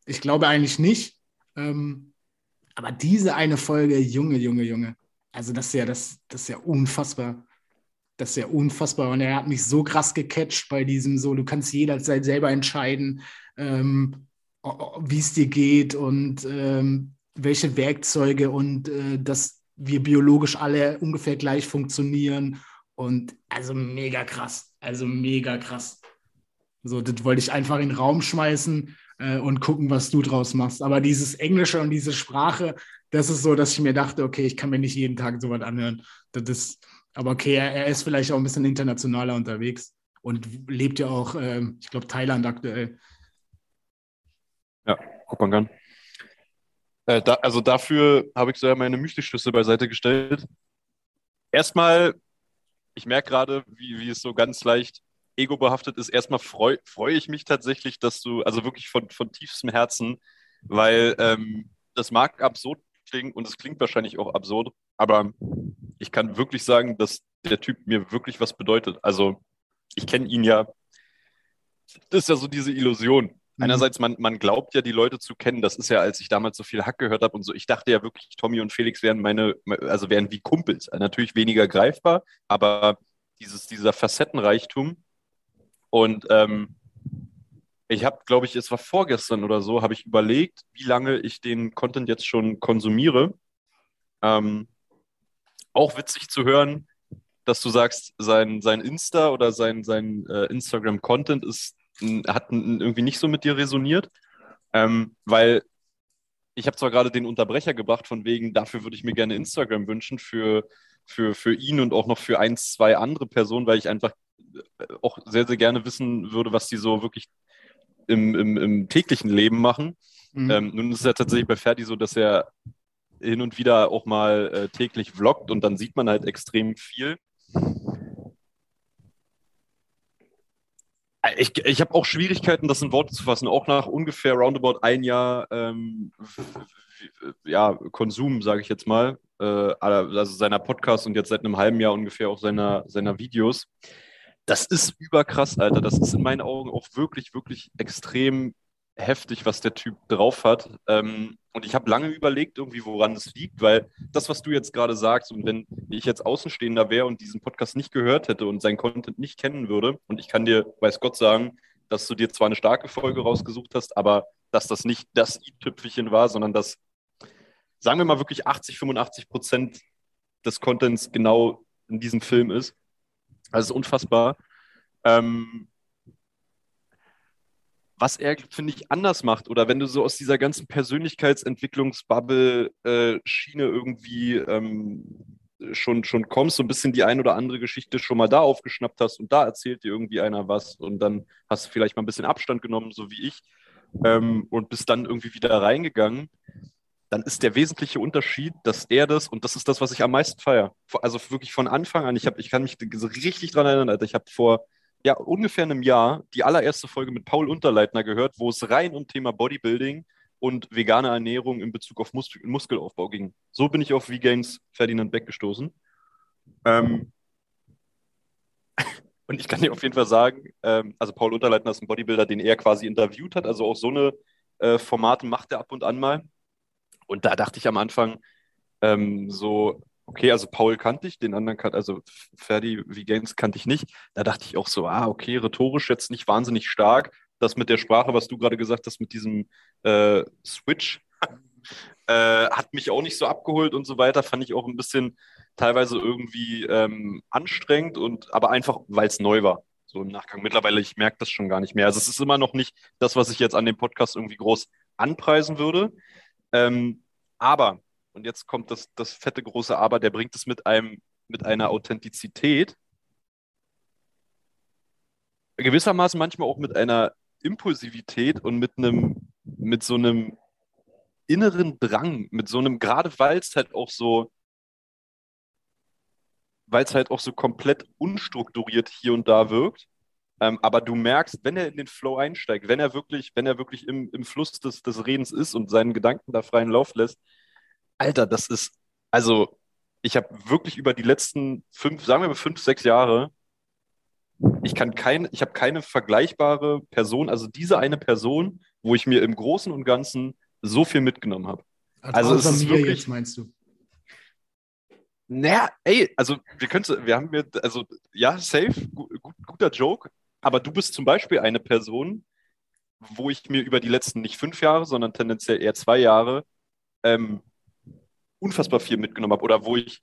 Ich glaube eigentlich nicht. Ähm, aber diese eine Folge, Junge, Junge, Junge. Also das ist ja, das, das ist ja unfassbar. Das ist ja unfassbar. Und er hat mich so krass gecatcht bei diesem so, du kannst jederzeit selber entscheiden, ähm, wie es dir geht und ähm, welche Werkzeuge und äh, dass wir biologisch alle ungefähr gleich funktionieren. Und also mega krass. Also mega krass. So, das wollte ich einfach in den Raum schmeißen äh, und gucken, was du draus machst. Aber dieses Englische und diese Sprache, das ist so, dass ich mir dachte, okay, ich kann mir nicht jeden Tag sowas anhören. Das ist, aber okay, er, er ist vielleicht auch ein bisschen internationaler unterwegs und lebt ja auch, äh, ich glaube, Thailand aktuell. Ja, guck mal an. Äh, also dafür habe ich so meine Müslischüsse beiseite gestellt. Erstmal, ich merke gerade, wie, wie es so ganz leicht ego-behaftet ist, erstmal freue freu ich mich tatsächlich, dass du, also wirklich von, von tiefstem Herzen, weil ähm, das mag absurd klingen und es klingt wahrscheinlich auch absurd, aber ich kann wirklich sagen, dass der Typ mir wirklich was bedeutet. Also ich kenne ihn ja, das ist ja so diese Illusion. Mhm. Einerseits, man, man glaubt ja, die Leute zu kennen. Das ist ja, als ich damals so viel Hack gehört habe und so, ich dachte ja wirklich, Tommy und Felix wären meine, also wären wie Kumpels. Natürlich weniger greifbar, aber dieses, dieser Facettenreichtum, und ähm, ich habe, glaube ich, es war vorgestern oder so, habe ich überlegt, wie lange ich den Content jetzt schon konsumiere. Ähm, auch witzig zu hören, dass du sagst, sein, sein Insta oder sein, sein äh, Instagram-Content ist, hat irgendwie nicht so mit dir resoniert, ähm, weil ich habe zwar gerade den Unterbrecher gebracht, von wegen, dafür würde ich mir gerne Instagram wünschen für, für, für ihn und auch noch für ein, zwei andere Personen, weil ich einfach auch sehr, sehr gerne wissen würde, was die so wirklich im, im, im täglichen Leben machen. Mhm. Ähm, nun ist es ja tatsächlich bei Ferdi so, dass er hin und wieder auch mal äh, täglich vloggt und dann sieht man halt extrem viel. Ich, ich habe auch Schwierigkeiten, das in Worte zu fassen, auch nach ungefähr roundabout ein Jahr ähm, ja, Konsum, sage ich jetzt mal, äh, also seiner Podcasts und jetzt seit einem halben Jahr ungefähr auch seiner, seiner Videos das ist überkrass, Alter. Das ist in meinen Augen auch wirklich, wirklich extrem heftig, was der Typ drauf hat. Ähm, und ich habe lange überlegt, irgendwie, woran es liegt, weil das, was du jetzt gerade sagst, und wenn ich jetzt Außenstehender wäre und diesen Podcast nicht gehört hätte und seinen Content nicht kennen würde, und ich kann dir, weiß Gott, sagen, dass du dir zwar eine starke Folge rausgesucht hast, aber dass das nicht das i-Tüpfelchen war, sondern dass, sagen wir mal, wirklich 80, 85 Prozent des Contents genau in diesem Film ist. Also unfassbar. Ähm, was er, finde ich, anders macht. Oder wenn du so aus dieser ganzen Persönlichkeitsentwicklungsbubble-Schiene äh, irgendwie ähm, schon, schon kommst, so ein bisschen die ein oder andere Geschichte schon mal da aufgeschnappt hast und da erzählt dir irgendwie einer was und dann hast du vielleicht mal ein bisschen Abstand genommen, so wie ich, ähm, und bist dann irgendwie wieder reingegangen dann ist der wesentliche Unterschied, dass er das, und das ist das, was ich am meisten feiere, also wirklich von Anfang an, ich, hab, ich kann mich richtig dran erinnern, Alter, ich habe vor ja, ungefähr einem Jahr die allererste Folge mit Paul Unterleitner gehört, wo es rein um Thema Bodybuilding und vegane Ernährung in Bezug auf Mus Muskelaufbau ging. So bin ich auf V-Gains Ferdinand Beck gestoßen. Ähm, und ich kann dir auf jeden Fall sagen, ähm, also Paul Unterleitner ist ein Bodybuilder, den er quasi interviewt hat, also auch so eine äh, Formate macht er ab und an mal. Und da dachte ich am Anfang ähm, so, okay, also Paul kannte ich, den anderen kannte, also Ferdi wie Games kannte ich nicht. Da dachte ich auch so, ah, okay, rhetorisch jetzt nicht wahnsinnig stark. Das mit der Sprache, was du gerade gesagt hast, mit diesem äh, Switch, äh, hat mich auch nicht so abgeholt und so weiter. Fand ich auch ein bisschen teilweise irgendwie ähm, anstrengend und aber einfach, weil es neu war. So im Nachgang. Mittlerweile, ich merke das schon gar nicht mehr. Also es ist immer noch nicht das, was ich jetzt an dem Podcast irgendwie groß anpreisen würde. Ähm, aber, und jetzt kommt das, das fette große Aber, der bringt es mit einem, mit einer Authentizität, gewissermaßen manchmal auch mit einer Impulsivität und mit einem, mit so einem inneren Drang, mit so einem, gerade weil es halt auch so, weil es halt auch so komplett unstrukturiert hier und da wirkt. Ähm, aber du merkst, wenn er in den Flow einsteigt, wenn er wirklich, wenn er wirklich im, im Fluss des, des Redens ist und seinen Gedanken da freien Lauf lässt, Alter, das ist, also ich habe wirklich über die letzten fünf, sagen wir mal fünf, sechs Jahre, ich kann kein, ich habe keine vergleichbare Person, also diese eine Person, wo ich mir im Großen und Ganzen so viel mitgenommen habe. Also, also es ist wirklich, jetzt meinst du? Naja, ey, also wir können, wir haben mir, also ja, safe, gut, guter Joke, aber du bist zum Beispiel eine Person, wo ich mir über die letzten nicht fünf Jahre, sondern tendenziell eher zwei Jahre ähm, unfassbar viel mitgenommen habe oder wo ich,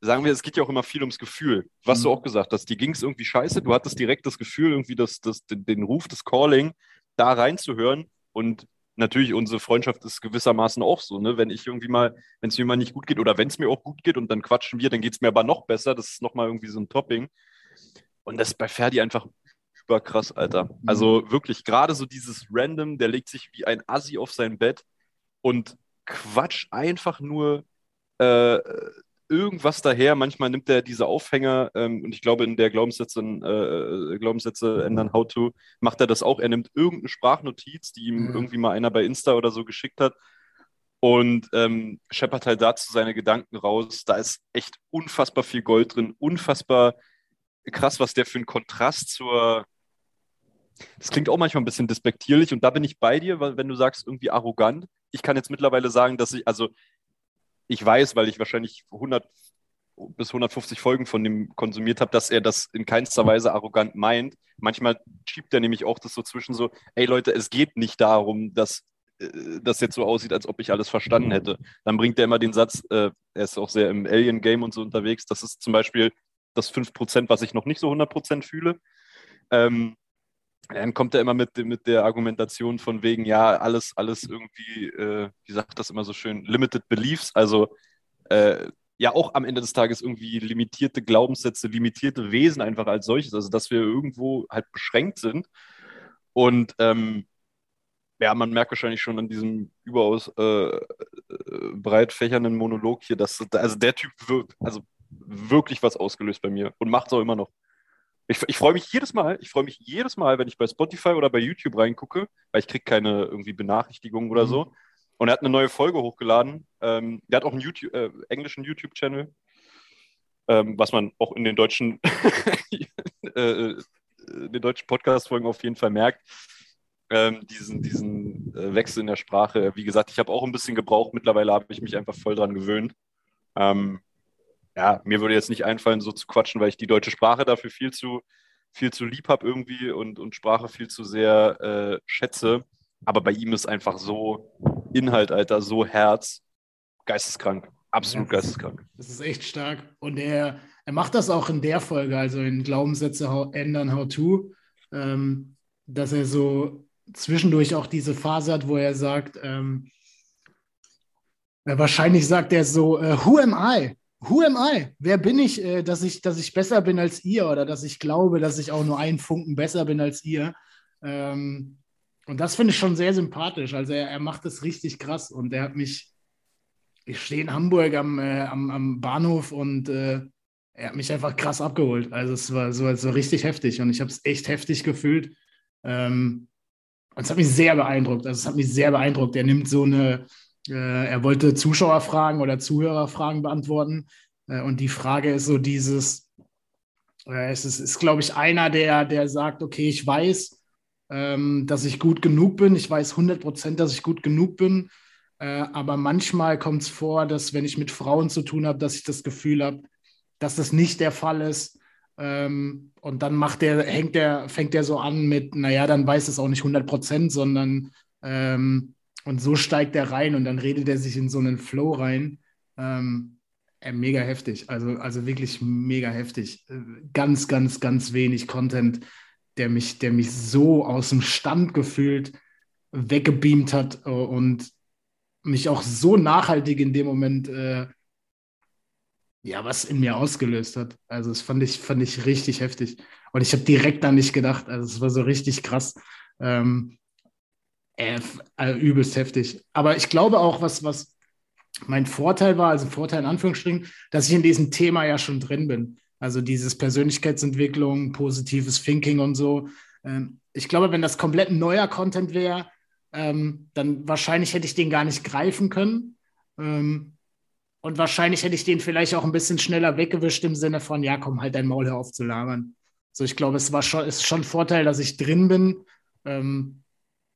sagen wir, es geht ja auch immer viel ums Gefühl, was mhm. du auch gesagt hast, die ging es irgendwie scheiße, du hattest direkt das Gefühl, irgendwie das, das, den, den Ruf des Calling da reinzuhören und natürlich, unsere Freundschaft ist gewissermaßen auch so, ne? Wenn ich irgendwie mal, wenn es mir mal nicht gut geht oder wenn es mir auch gut geht und dann quatschen wir, dann geht es mir aber noch besser. Das ist nochmal irgendwie so ein Topping. Und das ist bei Ferdi einfach überkrass, Alter. Mhm. Also wirklich, gerade so dieses Random, der legt sich wie ein Assi auf sein Bett und quatscht einfach nur äh, irgendwas daher. Manchmal nimmt er diese Aufhänger ähm, und ich glaube, in der Glaubenssätze, äh, Glaubenssätze ändern, how to, macht er das auch. Er nimmt irgendeine Sprachnotiz, die ihm mhm. irgendwie mal einer bei Insta oder so geschickt hat und ähm, scheppert halt dazu seine Gedanken raus. Da ist echt unfassbar viel Gold drin, unfassbar krass, was der für einen Kontrast zur. Das klingt auch manchmal ein bisschen despektierlich und da bin ich bei dir, weil wenn du sagst, irgendwie arrogant. Ich kann jetzt mittlerweile sagen, dass ich, also ich weiß, weil ich wahrscheinlich 100 bis 150 Folgen von dem konsumiert habe, dass er das in keinster Weise arrogant meint. Manchmal schiebt er nämlich auch das so zwischen so, ey Leute, es geht nicht darum, dass äh, das jetzt so aussieht, als ob ich alles verstanden hätte. Dann bringt er immer den Satz, äh, er ist auch sehr im Alien-Game und so unterwegs, das ist zum Beispiel das 5%, was ich noch nicht so 100% fühle. Ähm, dann kommt er immer mit, mit der Argumentation von wegen, ja, alles, alles irgendwie, äh, wie sagt das immer so schön, limited beliefs, also äh, ja auch am Ende des Tages irgendwie limitierte Glaubenssätze, limitierte Wesen einfach als solches, also dass wir irgendwo halt beschränkt sind. Und ähm, ja, man merkt wahrscheinlich schon an diesem überaus äh, äh breit fächernden Monolog hier, dass also der Typ wird, also wirklich was ausgelöst bei mir und macht es auch immer noch. Ich, ich freue mich jedes Mal, ich freue mich jedes Mal, wenn ich bei Spotify oder bei YouTube reingucke, weil ich kriege keine irgendwie Benachrichtigungen oder mhm. so. Und er hat eine neue Folge hochgeladen. Ähm, der hat auch einen YouTube, äh, englischen YouTube-Channel, ähm, was man auch in den deutschen, äh, den deutschen Podcast-Folgen auf jeden Fall merkt. Ähm, diesen diesen äh, Wechsel in der Sprache. Wie gesagt, ich habe auch ein bisschen gebraucht. Mittlerweile habe ich mich einfach voll dran gewöhnt. Ähm, ja, mir würde jetzt nicht einfallen, so zu quatschen, weil ich die deutsche Sprache dafür viel zu, viel zu lieb habe irgendwie und, und Sprache viel zu sehr äh, schätze. Aber bei ihm ist einfach so Inhalt, Alter, so Herz, geisteskrank. Absolut ja, geisteskrank. Ist, das ist echt stark. Und er, er macht das auch in der Folge, also in Glaubenssätze ändern, how to, ähm, dass er so zwischendurch auch diese Phase hat, wo er sagt, ähm, wahrscheinlich sagt er so, uh, who am I? Who am I? Wer bin ich, äh, dass ich, dass ich besser bin als ihr oder dass ich glaube, dass ich auch nur einen Funken besser bin als ihr? Ähm, und das finde ich schon sehr sympathisch. Also er, er macht es richtig krass und er hat mich, ich stehe in Hamburg am, äh, am, am Bahnhof und äh, er hat mich einfach krass abgeholt. Also es war so, so richtig heftig und ich habe es echt heftig gefühlt. Ähm, und es hat mich sehr beeindruckt. Also es hat mich sehr beeindruckt. Er nimmt so eine, er wollte Zuschauerfragen oder Zuhörerfragen beantworten. Äh, und die Frage ist so dieses, äh, es ist, ist glaube ich, einer, der, der sagt, okay, ich weiß, ähm, dass ich gut genug bin. Ich weiß 100 Prozent, dass ich gut genug bin. Äh, aber manchmal kommt es vor, dass wenn ich mit Frauen zu tun habe, dass ich das Gefühl habe, dass das nicht der Fall ist. Ähm, und dann macht der, hängt der, fängt der so an mit, naja, dann weiß es auch nicht 100 Prozent, sondern ähm, und so steigt er rein und dann redet er sich in so einen Flow rein. Ähm, äh, mega heftig, also, also wirklich mega heftig. Äh, ganz, ganz, ganz wenig Content, der mich, der mich so aus dem Stand gefühlt weggebeamt hat und mich auch so nachhaltig in dem Moment äh, ja was in mir ausgelöst hat. Also das fand ich fand ich richtig heftig und ich habe direkt an nicht gedacht. Also es war so richtig krass, ähm, äh, äh, übelst heftig. Aber ich glaube auch was was mein Vorteil war, also Vorteil in Anführungsstrichen, dass ich in diesem Thema ja schon drin bin. Also dieses Persönlichkeitsentwicklung, positives Thinking und so. Ähm, ich glaube, wenn das komplett neuer Content wäre, ähm, dann wahrscheinlich hätte ich den gar nicht greifen können. Ähm, und wahrscheinlich hätte ich den vielleicht auch ein bisschen schneller weggewischt im Sinne von, ja, komm, halt dein Maul hör auf zu. So, ich glaube, es war schon, ist schon ein Vorteil, dass ich drin bin, ähm,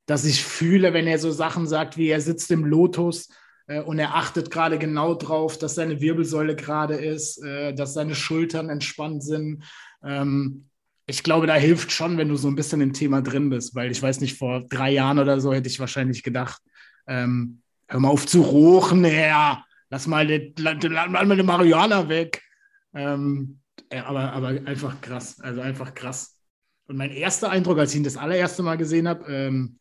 dass ich fühle, wenn er so Sachen sagt, wie er sitzt im Lotus äh, und er achtet gerade genau drauf, dass seine Wirbelsäule gerade ist, äh, dass seine Schultern entspannt sind. Ähm, ich glaube, da hilft schon, wenn du so ein bisschen im Thema drin bist, weil ich weiß nicht, vor drei Jahren oder so hätte ich wahrscheinlich gedacht, ähm, hör mal auf zu rochen, Herr, lass mal die, Marihuana weg. Ähm, aber, aber einfach krass, also einfach krass. Und mein erster Eindruck, als ich ihn das allererste Mal gesehen habe, ähm,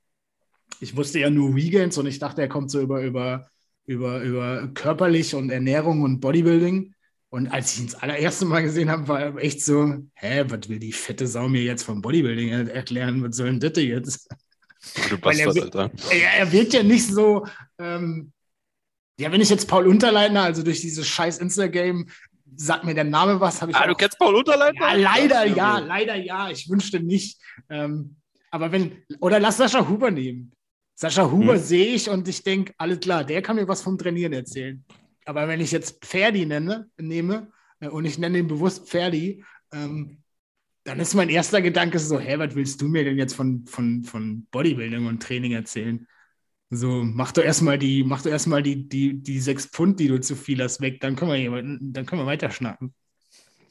ich wusste ja nur Weekends und ich dachte, er kommt so über, über, über, über körperlich und Ernährung und Bodybuilding. Und als ich ihn das allererste Mal gesehen habe, war er echt so, hä, was will die fette Sau mir jetzt vom Bodybuilding erklären? Was soll denn das jetzt? Du Bastard, er, Alter. Er, er wirkt ja nicht so, ähm, ja, wenn ich jetzt Paul Unterleitner, also durch dieses scheiß Insta-Game, sagt mir der Name was, habe ich. Ah, auch, du kennst Paul Unterleitner? Ja, leider ja, leider ja. Ich wünschte nicht. Ähm, aber wenn, oder lass Sascha Huber nehmen. Sascha Huber hm. sehe ich und ich denke, alles klar, der kann mir was vom Trainieren erzählen. Aber wenn ich jetzt Ferdi nenne, nehme äh, und ich nenne ihn bewusst Ferdi, ähm, dann ist mein erster Gedanke so, hä, was willst du mir denn jetzt von, von, von Bodybuilding und Training erzählen? So, mach doch erstmal die, mach doch erstmal die, die, die sechs Pfund, die du zu viel hast, weg, dann können wir, hier, dann können wir weiterschnacken.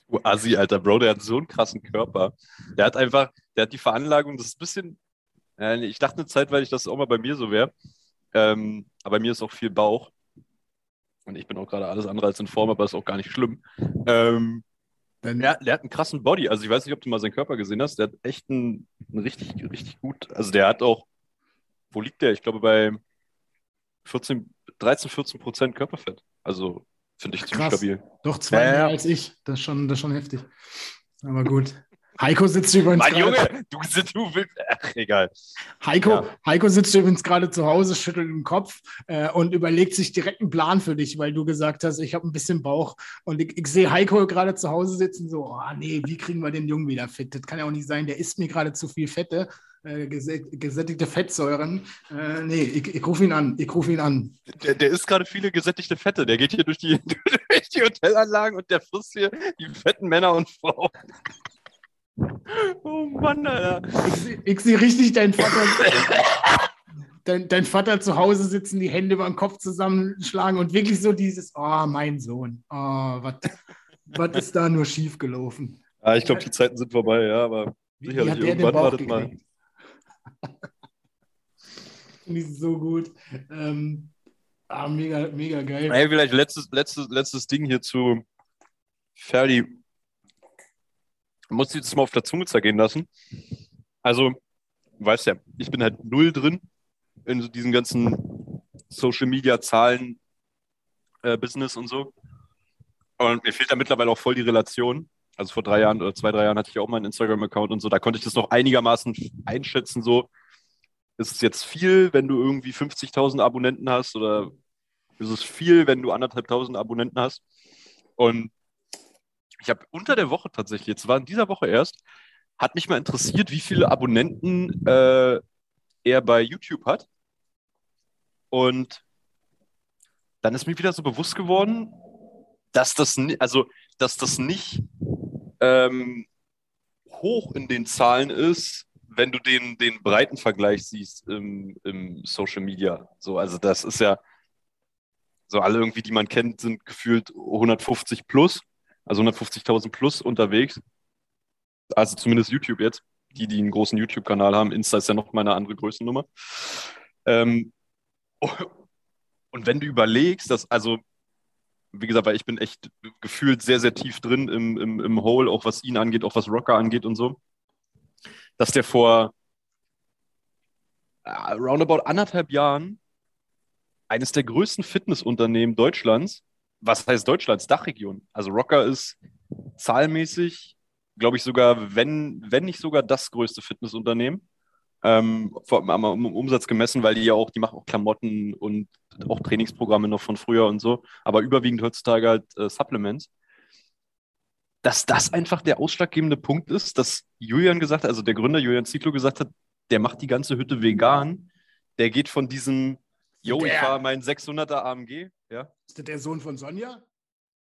Du Assi, Alter, Bro, der hat so einen krassen Körper. Der hat einfach, der hat die Veranlagung, das ist ein bisschen, ich dachte eine Zeit, weil ich das auch mal bei mir so wäre, ähm, aber bei mir ist auch viel Bauch. Und ich bin auch gerade alles andere als in Form, aber ist auch gar nicht schlimm. Ähm, der, der, hat einen krassen Body. Also ich weiß nicht, ob du mal seinen Körper gesehen hast. Der hat echt einen, einen richtig, richtig gut. Also der hat auch, wo liegt der? Ich glaube bei 14, 13, 14 Prozent Körperfett. Also finde ich ziemlich stabil. Doch zwei mehr als ich. Das ist schon, das ist schon heftig. Aber gut. Heiko sitzt übrigens. Mein Junge, du, du willst. Ach, egal. Heiko, ja. Heiko sitzt übrigens gerade zu Hause, schüttelt den Kopf äh, und überlegt sich direkt einen Plan für dich, weil du gesagt hast, ich habe ein bisschen Bauch. Und ich, ich sehe Heiko gerade zu Hause sitzen, so, oh nee, wie kriegen wir den Jungen wieder fit? Das kann ja auch nicht sein, der isst mir gerade zu viel Fette. Äh, gesättigte Fettsäuren. Äh, nee, ich, ich rufe ihn an. Ich rufe ihn an. Der, der isst gerade viele gesättigte Fette. Der geht hier durch die, durch die Hotelanlagen und der frisst hier die fetten Männer und Frauen. Oh Mann, Alter. Ich, ich sehe richtig deinen Vater. dein, dein, Vater zu Hause sitzen, die Hände über den Kopf zusammenschlagen und wirklich so dieses, oh, mein Sohn, oh, was ist da nur schiefgelaufen? Ja, ich glaube, die Zeiten sind vorbei, ja, aber sicherlich irgendwann wartet mal. Finde ich so gut. Ähm, ah, mega, mega geil. Hey, vielleicht letztes, letztes, letztes Ding hier zu Ferdi muss ich das mal auf der Zunge zergehen lassen. Also, weißt ja, ich bin halt null drin in so diesen ganzen Social Media Zahlen, äh, Business und so. Und mir fehlt da mittlerweile auch voll die Relation. Also vor drei Jahren oder zwei, drei Jahren hatte ich auch meinen Instagram-Account und so. Da konnte ich das noch einigermaßen einschätzen. So, ist es jetzt viel, wenn du irgendwie 50.000 Abonnenten hast oder ist es viel, wenn du anderthalbtausend Abonnenten hast? Und ich habe unter der Woche tatsächlich, jetzt war in dieser Woche erst, hat mich mal interessiert, wie viele Abonnenten äh, er bei YouTube hat. Und dann ist mir wieder so bewusst geworden, dass das, also, dass das nicht ähm, hoch in den Zahlen ist, wenn du den, den breiten Vergleich siehst im, im Social Media. So, also das ist ja, So alle irgendwie, die man kennt, sind gefühlt 150 plus, also 150.000 plus unterwegs. Also zumindest YouTube jetzt. Die, die einen großen YouTube-Kanal haben. Insta ist ja noch mal eine andere Größennummer. Ähm, und wenn du überlegst, dass, also, wie gesagt, weil ich bin echt gefühlt sehr, sehr tief drin im, im, im Hole, auch was ihn angeht, auch was Rocker angeht und so, dass der vor äh, roundabout anderthalb Jahren eines der größten Fitnessunternehmen Deutschlands, was heißt Deutschlands, Dachregion. Also Rocker ist zahlmäßig, glaube ich, sogar, wenn, wenn nicht sogar das größte Fitnessunternehmen ähm, vom, am, am Umsatz gemessen, weil die ja auch, die machen auch Klamotten und auch Trainingsprogramme noch von früher und so, aber überwiegend heutzutage halt äh, Supplements. Dass das einfach der ausschlaggebende Punkt ist, dass Julian gesagt hat, also der Gründer Julian Zietlow gesagt hat, der macht die ganze Hütte vegan, der geht von diesem, yo, ich fahre meinen 600er AMG, ja. Ist das der Sohn von Sonja?